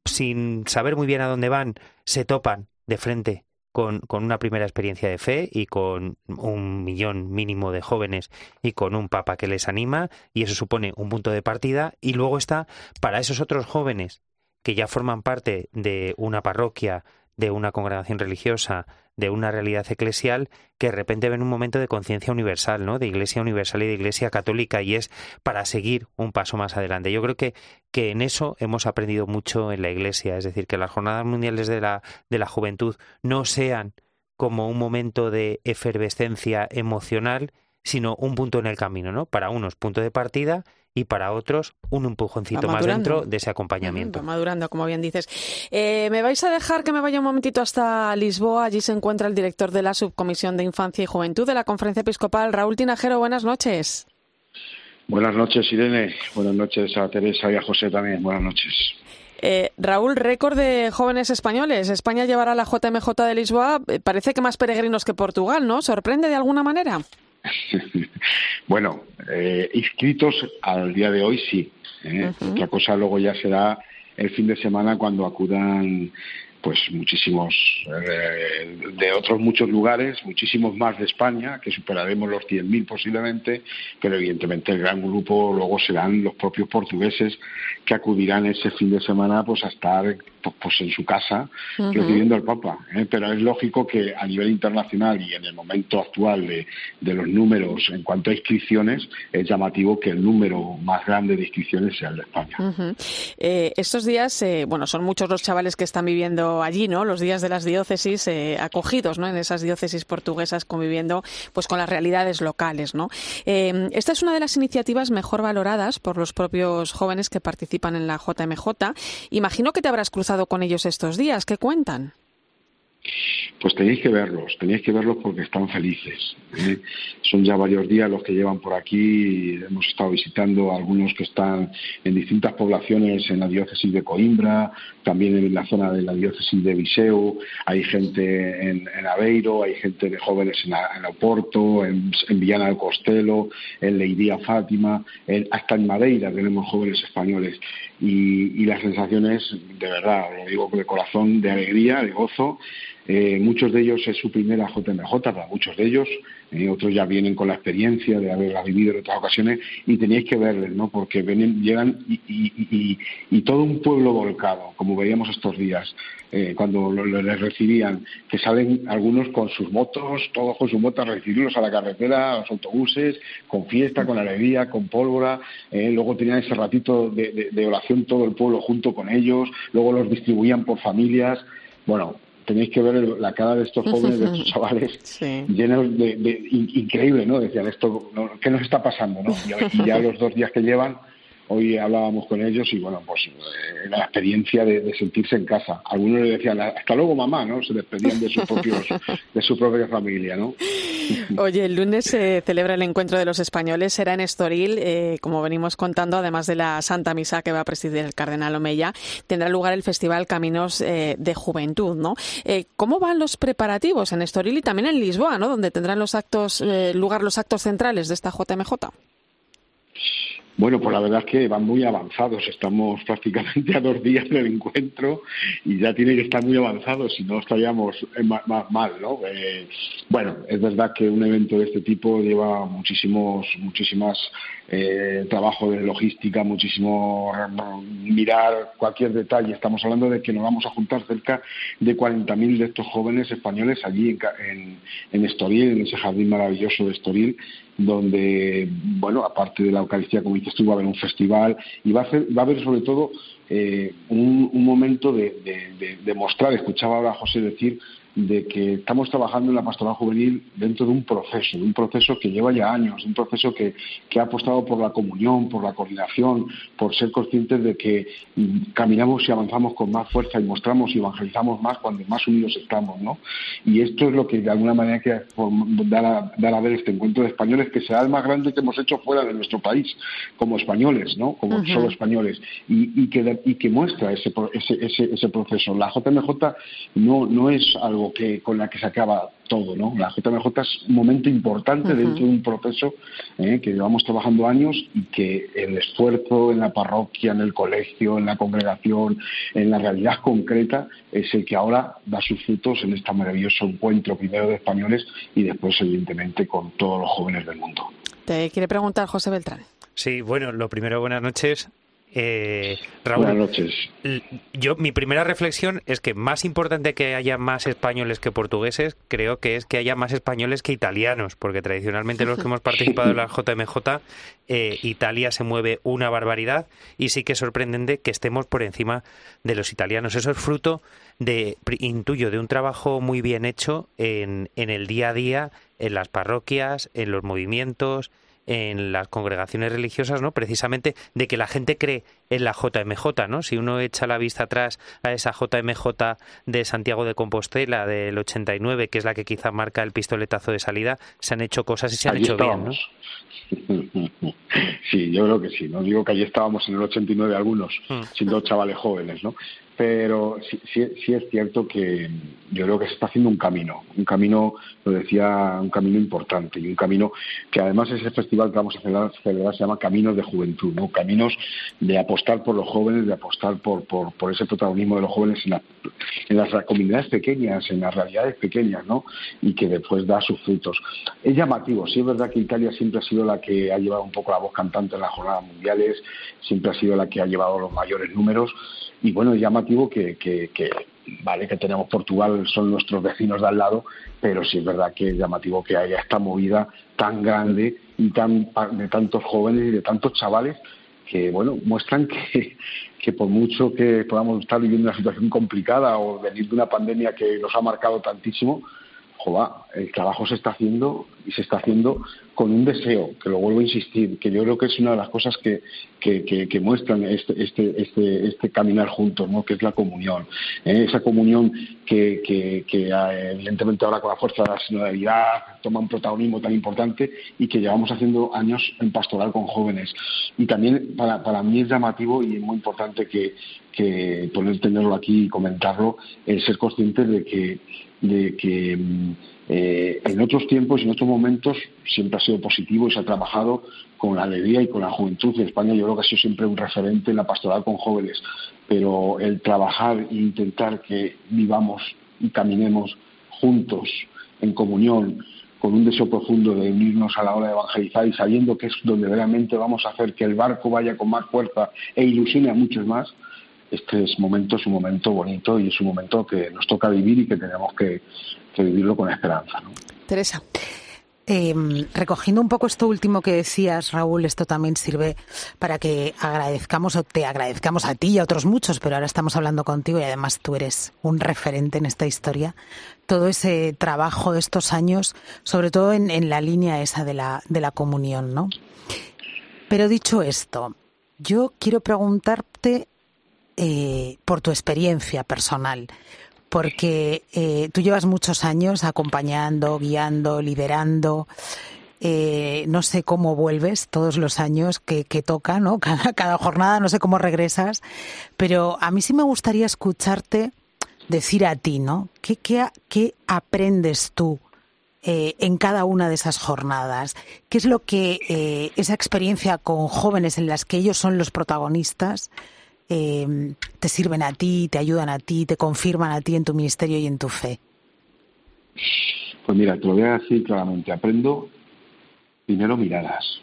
[SPEAKER 29] sin saber muy bien a dónde van se topan de frente con, con, una primera experiencia de fe y con un millón mínimo de jóvenes y con un papa que les anima y eso supone un punto de partida. Y luego está para esos otros jóvenes que ya forman parte de una parroquia, de una congregación religiosa, de una realidad eclesial que de repente ven un momento de conciencia universal, ¿no? De iglesia universal y de iglesia católica y es para seguir un paso más adelante. Yo creo que, que en eso hemos aprendido mucho en la iglesia, es decir, que las jornadas mundiales de la, de la juventud no sean como un momento de efervescencia emocional, sino un punto en el camino, ¿no? Para unos punto de partida y para otros un empujoncito más dentro de ese acompañamiento.
[SPEAKER 1] Va madurando, como bien dices. Eh, ¿Me vais a dejar que me vaya un momentito hasta Lisboa? Allí se encuentra el director de la Subcomisión de Infancia y Juventud de la Conferencia Episcopal, Raúl Tinajero. Buenas noches.
[SPEAKER 30] Buenas noches, Irene. Buenas noches a Teresa y a José también. Buenas noches.
[SPEAKER 1] Eh, Raúl, récord de jóvenes españoles. España llevará la JMJ de Lisboa. Eh, parece que más peregrinos que Portugal, ¿no? ¿Sorprende de alguna manera?
[SPEAKER 31] bueno, eh, inscritos al día de hoy sí. Otra cosa luego ya será el fin de semana cuando acudan pues muchísimos eh, de otros muchos lugares, muchísimos más de España, que superaremos los 100.000 posiblemente, pero evidentemente el gran grupo luego serán los propios portugueses que acudirán ese fin de semana pues a estar pues en su casa recibiendo al Papa. ¿eh? Pero es lógico que a nivel internacional y en el momento actual de, los números en cuanto a inscripciones, es llamativo que el número más grande de inscripciones sea el de España.
[SPEAKER 1] Eh, estos días, bueno, son muchos los chavales que están viviendo allí, ¿no? Los días de las diócesis eh, acogidos, ¿no? En esas diócesis portuguesas conviviendo, pues, con las realidades locales, ¿no? Eh, esta es una de las iniciativas mejor valoradas por los propios jóvenes que participan en la JMJ. Imagino que te habrás cruzado con ellos estos días. ¿Qué cuentan?
[SPEAKER 31] Pues tenéis que verlos, tenéis que verlos porque están felices. ¿eh? Son ya varios días los que llevan por aquí. Hemos estado visitando algunos que están en distintas poblaciones en la diócesis de Coimbra, también en la zona de la diócesis de Viseu. Hay gente en, Aveiro, hay gente de jóvenes en, en Oporto, en, en, Villana del Costelo, en Leiría Fátima, hasta en Madeira tenemos jóvenes españoles. Y, y las sensaciones, de verdad, lo digo de corazón, de alegría, de gozo. Eh, muchos de ellos es su primera JMJ, para muchos de ellos, eh, otros ya vienen con la experiencia de haberla vivido en otras ocasiones y tenéis que verles, ¿no? Porque vienen, llegan y, todo un pueblo volcado, como veíamos estos días, eh, cuando les recibían, que salen algunos con sus motos, todos con sus motos a recibirlos a la carretera, a los autobuses, con fiesta, con alegría, con pólvora, luego tenían ese ratito de oración todo el pueblo junto con ellos, luego los distribuían por familias, bueno, tenéis que ver la cara de estos jóvenes, de estos chavales, llenos de, increíble, ¿no? Decían, esto, ¿qué nos está pasando, no? y ya los dos días que llevan, hoy hablábamos con ellos y bueno, pues eh, la experiencia de, sentirse en casa. Algunos le decían, hasta luego mamá, ¿no? Se despedían de, sus propios, de su propia familia, ¿no?
[SPEAKER 1] Oye, el lunes se celebra el encuentro de los españoles, será en Estoril, eh, como venimos contando, además de la Santa Misa que va a presidir el cardenal Omeya, tendrá lugar el Festival Caminos eh, de Juventud, ¿no? ¿Cómo van los preparativos en Estoril y también en Lisboa, ¿no? Donde tendrán los actos, lugar los actos centrales de esta JMJ?
[SPEAKER 31] Bueno, pues la verdad es que van muy avanzados. Estamos prácticamente a dos días del encuentro y ya tiene que estar muy avanzado, si no estaríamos más, mal, ¿no? Eh, bueno, es verdad que un evento de este tipo lleva muchísimos, muchísimas eh, trabajo de logística, muchísimo mirar cualquier detalle. Estamos hablando de que nos vamos a juntar cerca de 40.000 de estos jóvenes españoles allí en, en Estoril, en ese jardín maravilloso de Estoril, donde, bueno, aparte de la Eucaristía, como dices tú, va a haber un festival y va a, va a haber sobre todo eh, un, momento de, de, mostrar, escuchaba ahora a José decir, de que estamos trabajando en la pastoral juvenil dentro de un proceso, de un proceso que lleva ya años, un proceso que, que, ha apostado por la comunión, por la coordinación, por ser conscientes de que caminamos y avanzamos con más fuerza y mostramos y evangelizamos más cuando más unidos estamos, ¿no? Y esto es lo que de alguna manera que dar a, dar a ver este encuentro de españoles que será el más grande que hemos hecho fuera de nuestro país, como españoles, ¿no? Como solo españoles, y, y, que, y que muestra ese, ese, ese, ese proceso. La JMJ no, no es algo que con la que se acaba todo, ¿no? La JMJ es un momento importante dentro de un proceso eh, que llevamos trabajando años y que el esfuerzo en la parroquia, en el colegio, en la congregación, en la realidad concreta es el que ahora da sus frutos en este maravilloso encuentro primero de españoles y después evidentemente con todos los jóvenes del mundo.
[SPEAKER 1] Te quiere preguntar José Beltrán.
[SPEAKER 29] Sí, bueno, lo primero, buenas noches. Eh,
[SPEAKER 31] Raúl, Buenas noches.
[SPEAKER 29] Yo, mi primera reflexión es que más importante que haya más españoles que portugueses, creo que es que haya más españoles que italianos, porque tradicionalmente los que hemos participado en la JMJ, eh, Italia se mueve una barbaridad y sí que es sorprendente que estemos por encima de los italianos. Eso es fruto de, intuyo, de un trabajo muy bien hecho en, en el día a día, en las parroquias, en los movimientos, en las congregaciones religiosas, ¿no? Precisamente de que la gente cree en la JMJ, ¿no? Si uno echa la vista atrás a esa JMJ de Santiago de Compostela del 89, que es la que quizá marca el pistoletazo de salida, se han hecho cosas y se han hecho bien, ¿no?
[SPEAKER 31] Sí, yo creo que sí. No digo que allí estábamos en el 89 algunos, hmm. siendo chavales jóvenes, ¿no? Pero sí, sí, es cierto que yo creo que se está haciendo un camino, un camino, lo decía, un camino importante y un camino que además ese festival que vamos a celebrar, se llama Caminos de Juventud, ¿no? Caminos de apostar por los jóvenes, de apostar por, por, por ese protagonismo de los jóvenes en, en, las comunidades pequeñas, en las realidades pequeñas, ¿no? Y que después da sus frutos. Es llamativo, sí es verdad que Italia siempre ha sido la que ha llevado un poco la voz cantante en las jornadas mundiales, siempre ha sido la que ha llevado los mayores números y bueno, es llamativo que, vale que tenemos Portugal, son nuestros vecinos de al lado, pero sí es verdad que es llamativo que haya esta movida tan grande y tan de tantos jóvenes y de tantos chavales que bueno muestran que, que por mucho que podamos estar viviendo una situación complicada o venir de una pandemia que nos ha marcado tantísimo, joda, el trabajo se está haciendo y se está haciendo con un deseo, que lo vuelvo a insistir, que yo creo que es una de las cosas que, que, muestran este, este, este, este, caminar juntos, ¿no? que es la comunión. ¿eh? Esa comunión que, ah, evidentemente ahora con la fuerza de la sinodalidad toma un protagonismo tan importante y que llevamos haciendo años en pastoral con jóvenes. Y también para, para mí es llamativo y es muy importante que, poder tenerlo aquí y comentarlo, el ser conscientes de que de que mm, eh, en otros tiempos y en otros momentos siempre ha sido positivo y se ha trabajado con la alegría y con la juventud. En España yo creo que ha sido siempre un referente en la pastoral con jóvenes, pero el trabajar e intentar que vivamos y caminemos juntos en comunión, con un deseo profundo de unirnos a la hora de evangelizar y sabiendo que es donde realmente vamos a hacer que el barco vaya con más fuerza e ilusione a muchos más, este es momento es un momento bonito y es un momento que nos toca vivir y que tenemos que, vivirlo con esperanza.
[SPEAKER 28] Teresa. Em, recogiendo un poco esto último que decías, Raúl, esto también sirve para que agradezcamos o te agradezcamos a ti y a otros muchos, pero ahora estamos hablando contigo y además tú eres un referente en esta historia. Todo ese trabajo de estos años, sobre todo en, en la línea esa de la, de la comunión, ¿no? Pero dicho esto, yo quiero preguntarte eh, por tu experiencia personal, porque eh, tú llevas muchos años acompañando, guiando, liderando. Eh, no sé cómo vuelves todos los años que, toca, ¿no? Cada, jornada, no sé cómo regresas, pero a mí sí me gustaría escucharte decir a ti, ¿no? ¿Qué, qué, aprendes tú en cada una de esas jornadas? ¿Qué es lo que esa experiencia con jóvenes en las que ellos son los protagonistas? Em, te sirven a ti, te ayudan a ti, te confirman a ti en tu ministerio y en tu fe?
[SPEAKER 31] Pues mira, te lo voy a decir claramente. Aprendo primero miradas.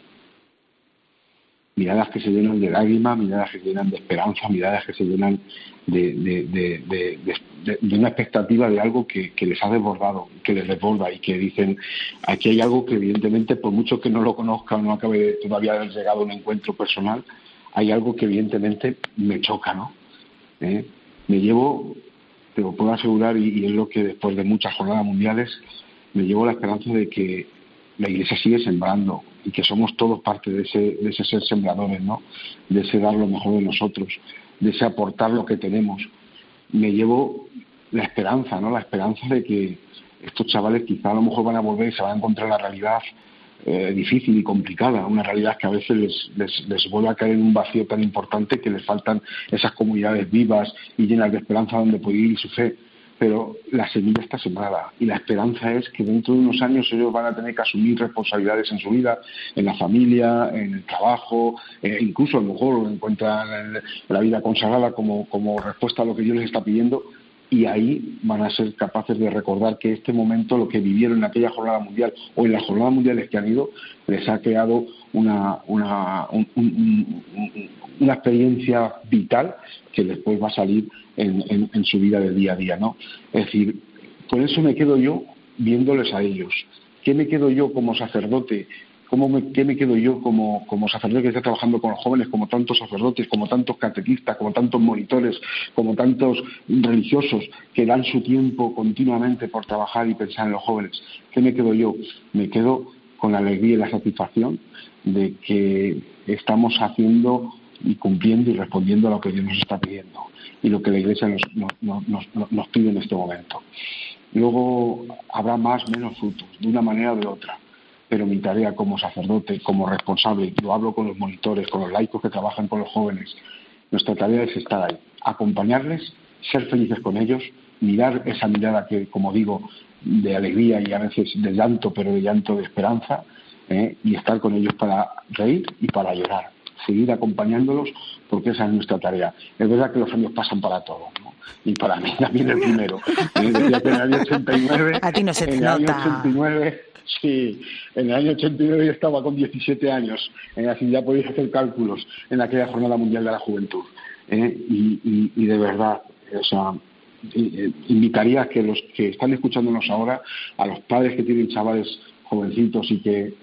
[SPEAKER 31] Miradas que se llenan de lágrimas, miradas que se llenan de esperanza, miradas que se llenan de, una expectativa de algo que, les ha desbordado, que les desborda y que dicen, aquí hay algo que evidentemente, por mucho que no lo conozca no acabe todavía de haber llegado a un encuentro personal, hay algo que evidentemente me choca, ¿no? ¿Eh? Me llevo, te lo puedo asegurar, y, es lo que después de muchas jornadas mundiales, me llevo la esperanza de que la Iglesia sigue sembrando y que somos todos parte de ese, de ese ser sembradores, ¿no? De ese dar lo mejor de nosotros, de ese aportar lo que tenemos. Me llevo la esperanza, ¿no? La esperanza de que estos chavales quizá a lo mejor van a volver y se van a encontrar la realidad eh, difícil y complicada, una realidad que a veces les, les, les, vuelve a caer en un vacío tan importante que les faltan esas comunidades vivas y llenas de esperanza donde puede ir su fe. Pero la semilla está sembrada y la esperanza es que dentro de unos años ellos van a tener que asumir responsabilidades en su vida, en la familia, en el trabajo, eh, incluso a lo mejor encuentran la vida consagrada como, como respuesta a lo que Dios les está pidiendo y ahí van a ser capaces de recordar que este momento, lo que vivieron en aquella jornada mundial o en las jornadas mundiales que han ido, les ha creado una, una, una experiencia vital que después va a salir en, en, su vida de día a día. ¿no? Es decir, por eso me quedo yo viéndoles a ellos. ¿Qué me quedo yo como sacerdote ¿Cómo me, ¿Qué me quedo yo como, como sacerdote que está trabajando con los jóvenes, como tantos sacerdotes, como tantos catequistas, como tantos monitores, como tantos religiosos que dan su tiempo continuamente por trabajar y pensar en los jóvenes? ¿Qué me quedo yo? Me quedo con la alegría y la satisfacción de que estamos haciendo y cumpliendo y respondiendo a lo que Dios nos está pidiendo y lo que la Iglesia nos, pide en este momento. Luego habrá más menos frutos, de una manera o de otra, pero mi tarea como sacerdote, como responsable, lo hablo con los monitores, con los laicos que trabajan con los jóvenes, nuestra tarea es estar ahí, acompañarles, ser felices con ellos, mirar esa mirada que, como digo, de alegría y a veces de llanto, pero de llanto de esperanza, ¿eh? y estar con ellos para reír y para llorar seguir acompañándolos porque esa es nuestra tarea. Es verdad que los años pasan para todos, y para mí también el primero. en el año 89,
[SPEAKER 28] A ti no se te
[SPEAKER 31] en el
[SPEAKER 28] nota.
[SPEAKER 31] año 89, sí, en el año 89 yo estaba con 17 años, así ya podéis hacer cálculos en aquella Jornada Mundial de la Juventud. ¿eh? Y, y, de verdad, o sea, invitaría a que los que están escuchándonos ahora, a los padres que tienen chavales jovencitos y que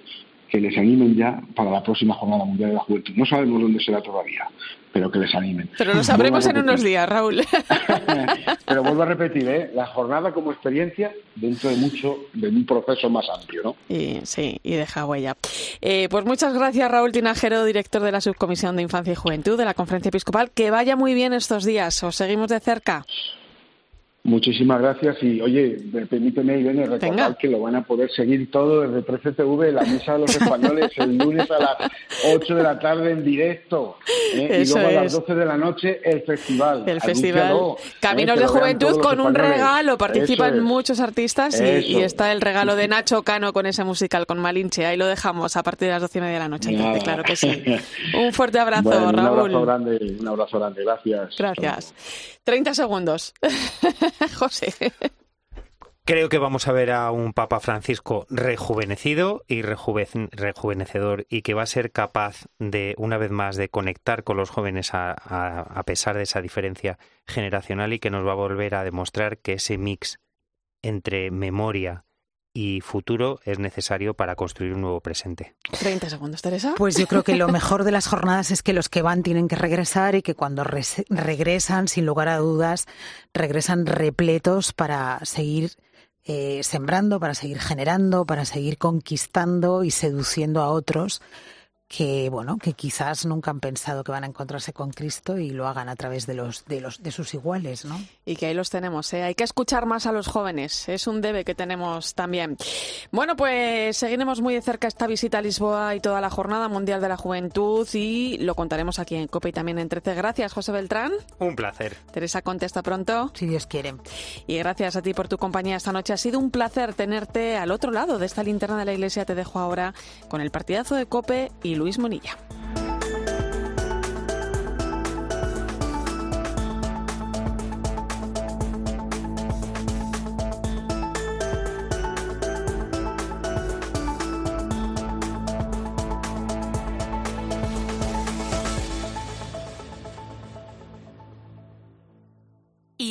[SPEAKER 31] que les animen ya para la próxima Jornada Mundial de la Juventud. No sabemos dónde será todavía, pero que les animen.
[SPEAKER 1] Pero lo sabremos en unos días, Raúl.
[SPEAKER 31] pero vuelvo a repetir, ¿eh? la jornada como experiencia dentro de mucho, de un proceso más amplio, ¿no?
[SPEAKER 1] Y, sí, y deja huella. Eh, pues muchas gracias, Raúl Tinajero, director de la Subcomisión de Infancia y Juventud de la Conferencia Episcopal. Que vaya muy bien estos días. Os seguimos de cerca.
[SPEAKER 31] Muchísimas gracias y oye, permíteme Irene recordar que lo van a poder seguir todo desde 13TV, la misa de los españoles el lunes a las 8 de la tarde en directo ¿eh? y luego a las 12 de la noche el festival.
[SPEAKER 1] El festival Caminos de Juventud con un regalo, participan muchos artistas y, está el regalo de Nacho Cano con ese musical con Malinche, ahí lo dejamos a partir de las 12 y media de la noche, claro que sí. Un fuerte abrazo, Raúl. Un
[SPEAKER 31] abrazo grande, un abrazo grande, gracias.
[SPEAKER 1] Gracias. 30 segundos. José.
[SPEAKER 29] Creo que vamos a ver a un Papa Francisco rejuvenecido y rejuvenecedor y que va a ser capaz de, una vez más, de conectar con los jóvenes a, a, pesar de esa diferencia generacional y que nos va a volver a demostrar que ese mix entre memoria y futuro es necesario para construir un nuevo presente.
[SPEAKER 1] 30 segundos, Teresa.
[SPEAKER 28] Pues yo creo que lo mejor de las jornadas es que los que van tienen que regresar y que cuando regresan, sin lugar a dudas, regresan repletos para seguir eh, sembrando, para seguir generando, para seguir conquistando y seduciendo a otros que bueno que quizás nunca han pensado que van a encontrarse con Cristo y lo hagan a través de los de los de sus iguales no
[SPEAKER 1] y que ahí los tenemos ¿eh? hay que escuchar más a los jóvenes. Es un debe que tenemos también. Bueno pues seguiremos muy de cerca esta visita a Lisboa y toda la jornada mundial de la juventud y lo contaremos aquí en Copa y también en 13 gracias José Beltrán.
[SPEAKER 29] Un placer.
[SPEAKER 1] Teresa contesta pronto.
[SPEAKER 28] Si Dios quiere.
[SPEAKER 1] Y gracias a ti por tu compañía esta noche. Ha sido un placer tenerte al otro lado de esta linterna de la iglesia. Te dejo ahora con el partidazo de Cope y Luis Monilla.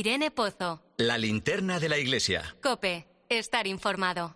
[SPEAKER 2] Irene Pozo.
[SPEAKER 3] La linterna de la iglesia.
[SPEAKER 2] Cope, estar informado.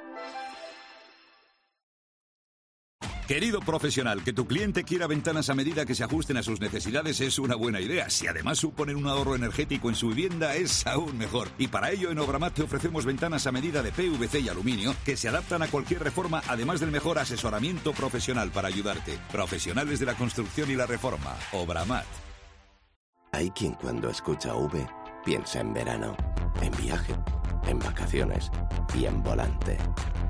[SPEAKER 30] Querido profesional, que tu cliente quiera ventanas a medida que se ajusten a sus necesidades es una buena idea. Si además suponen un ahorro energético en su vivienda, es aún mejor. Y para ello en Obramat te ofrecemos ventanas a medida de PVC y aluminio que se adaptan a cualquier reforma, además del mejor asesoramiento profesional para ayudarte. Profesionales de la construcción y la reforma. Obramat.
[SPEAKER 32] Hay quien cuando escucha V piensa en verano, en viaje, en vacaciones y en volante.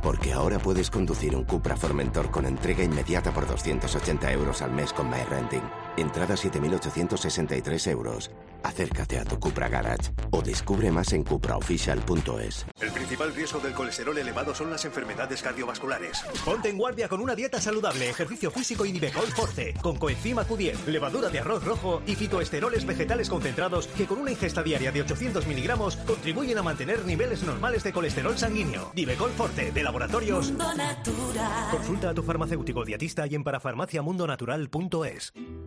[SPEAKER 32] Porque ahora puedes conducir un Cupra Formentor con entrega inmediata por 280 euros al mes con MyRenting. Entrada 7.863 euros. Acércate a tu Cupra Garage o descubre más en cupraofficial.es.
[SPEAKER 33] El principal riesgo del colesterol elevado son las enfermedades cardiovasculares. Ponte en guardia con una dieta saludable, ejercicio físico y Nivecol Forte, con coenzima Q10, levadura de arroz rojo y fitoesteroles vegetales concentrados que con una ingesta diaria de 800 miligramos contribuyen a mantener niveles normales de colesterol sanguíneo. Nivecol Forte, de laboratorios. Consulta a tu farmacéutico dietista y en parafarmaciamundonatural.es.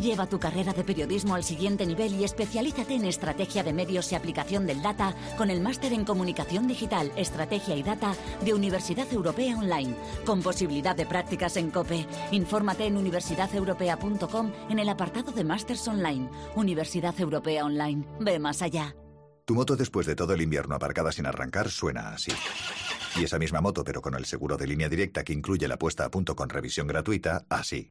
[SPEAKER 34] Lleva tu carrera de periodismo al siguiente nivel y especialízate en estrategia de medios y aplicación del data con el máster en comunicación digital, estrategia y data de Universidad Europea Online, con posibilidad de prácticas en COPE. Infórmate en universidadeuropea.com en el apartado de másters online. Universidad Europea Online. Ve más allá.
[SPEAKER 30] Tu moto después de todo el invierno aparcada sin arrancar suena así. Y esa misma moto, pero con el seguro de línea directa que incluye la puesta a punto con revisión gratuita, así.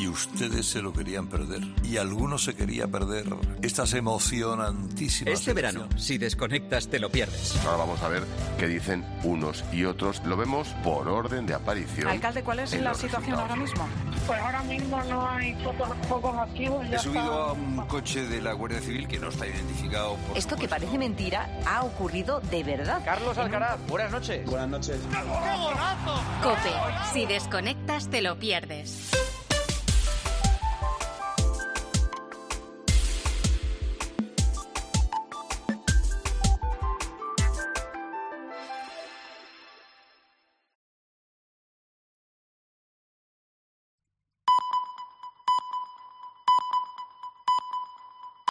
[SPEAKER 35] Y ustedes se lo querían perder. Y algunos se quería perder estas emocionantísimas.
[SPEAKER 3] Este verano, si desconectas, te lo pierdes.
[SPEAKER 36] Ahora vamos a ver qué dicen unos y otros. Lo vemos por orden de aparición.
[SPEAKER 20] Alcalde, ¿cuál es la situación ahora mismo?
[SPEAKER 37] Pues ahora mismo no hay focos activos.
[SPEAKER 35] He subido
[SPEAKER 37] está-
[SPEAKER 35] a un coche de la Guardia Civil que no está identificado por
[SPEAKER 38] Esto que parece mentira ha ocurrido de verdad.
[SPEAKER 3] Carlos Alcaraz, buenas noches.
[SPEAKER 35] Buenas noches.
[SPEAKER 2] Cope, si desconectas te lo pierdes.